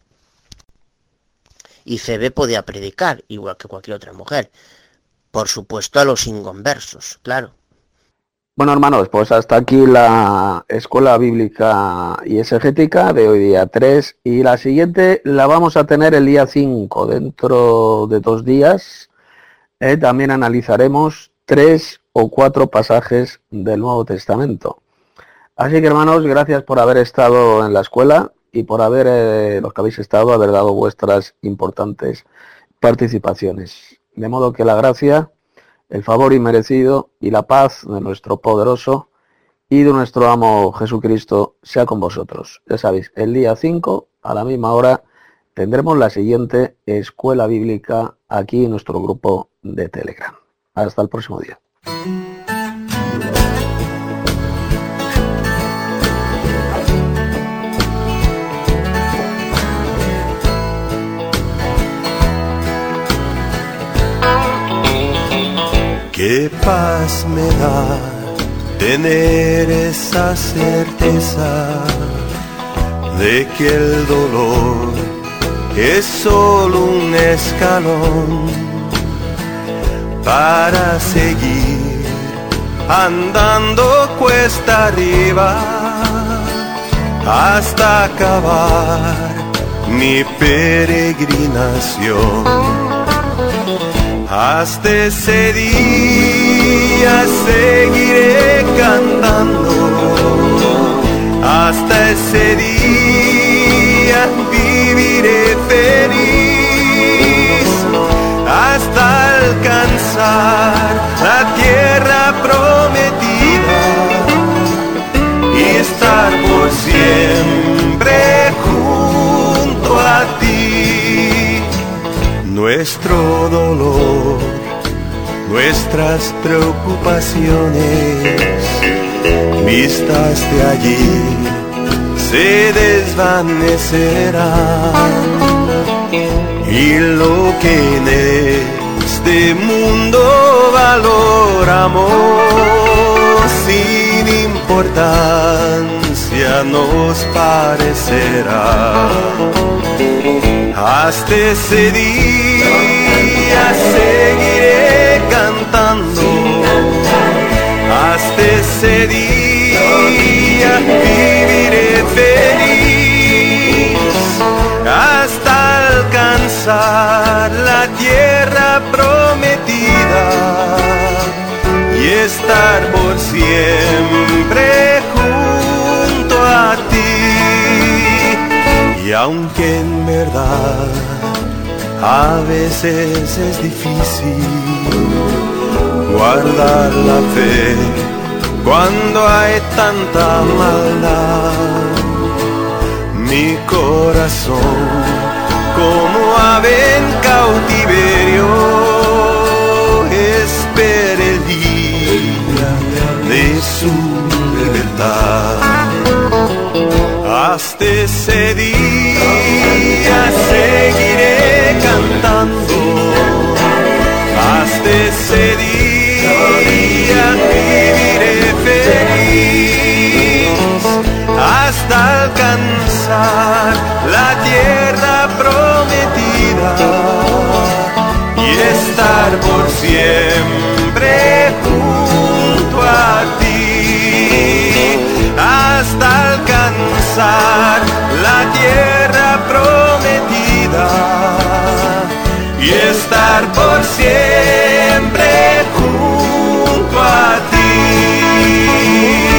Y Febe podía predicar, igual que cualquier otra mujer. Por supuesto a los inconversos, claro. Bueno, hermanos, pues hasta aquí la escuela bíblica y exegética de hoy día 3 y la siguiente la vamos a tener el día 5, dentro de dos días. Eh, también analizaremos tres o cuatro pasajes del Nuevo Testamento. Así que hermanos, gracias por haber estado en la escuela y por haber, eh, los que habéis estado, haber dado vuestras importantes participaciones. De modo que la gracia el favor inmerecido y la paz de nuestro poderoso y de nuestro amo Jesucristo sea con vosotros. Ya sabéis, el día 5 a la misma hora tendremos la siguiente escuela bíblica aquí en nuestro grupo de Telegram. Hasta el próximo día. Qué paz me da tener esa certeza de que el dolor es solo un escalón para seguir andando cuesta arriba hasta acabar mi peregrinación hasta ese día seguiré cantando. Hasta ese día viviré feliz. La tierra prometida y estar por siempre junto a ti. Nuestro dolor, nuestras preocupaciones, vistas de allí, se desvanecerán. Y lo que en este mundo valoramos sin importancia nos parecerá. Hasta ese día seguiré cantando. Hasta ese día viviré feliz. Alcanzar la tierra prometida y estar por siempre junto a ti. Y aunque en verdad a veces es difícil guardar la fe cuando hay tanta maldad, mi corazón como ave en cautiverio espera el día de su libertad. Hasta ese día seguiré cantando. Hasta ese día viviré feliz. Hasta alcanzar estar por siempre junto a ti. Hasta alcanzar la tierra prometida y estar por siempre junto a ti.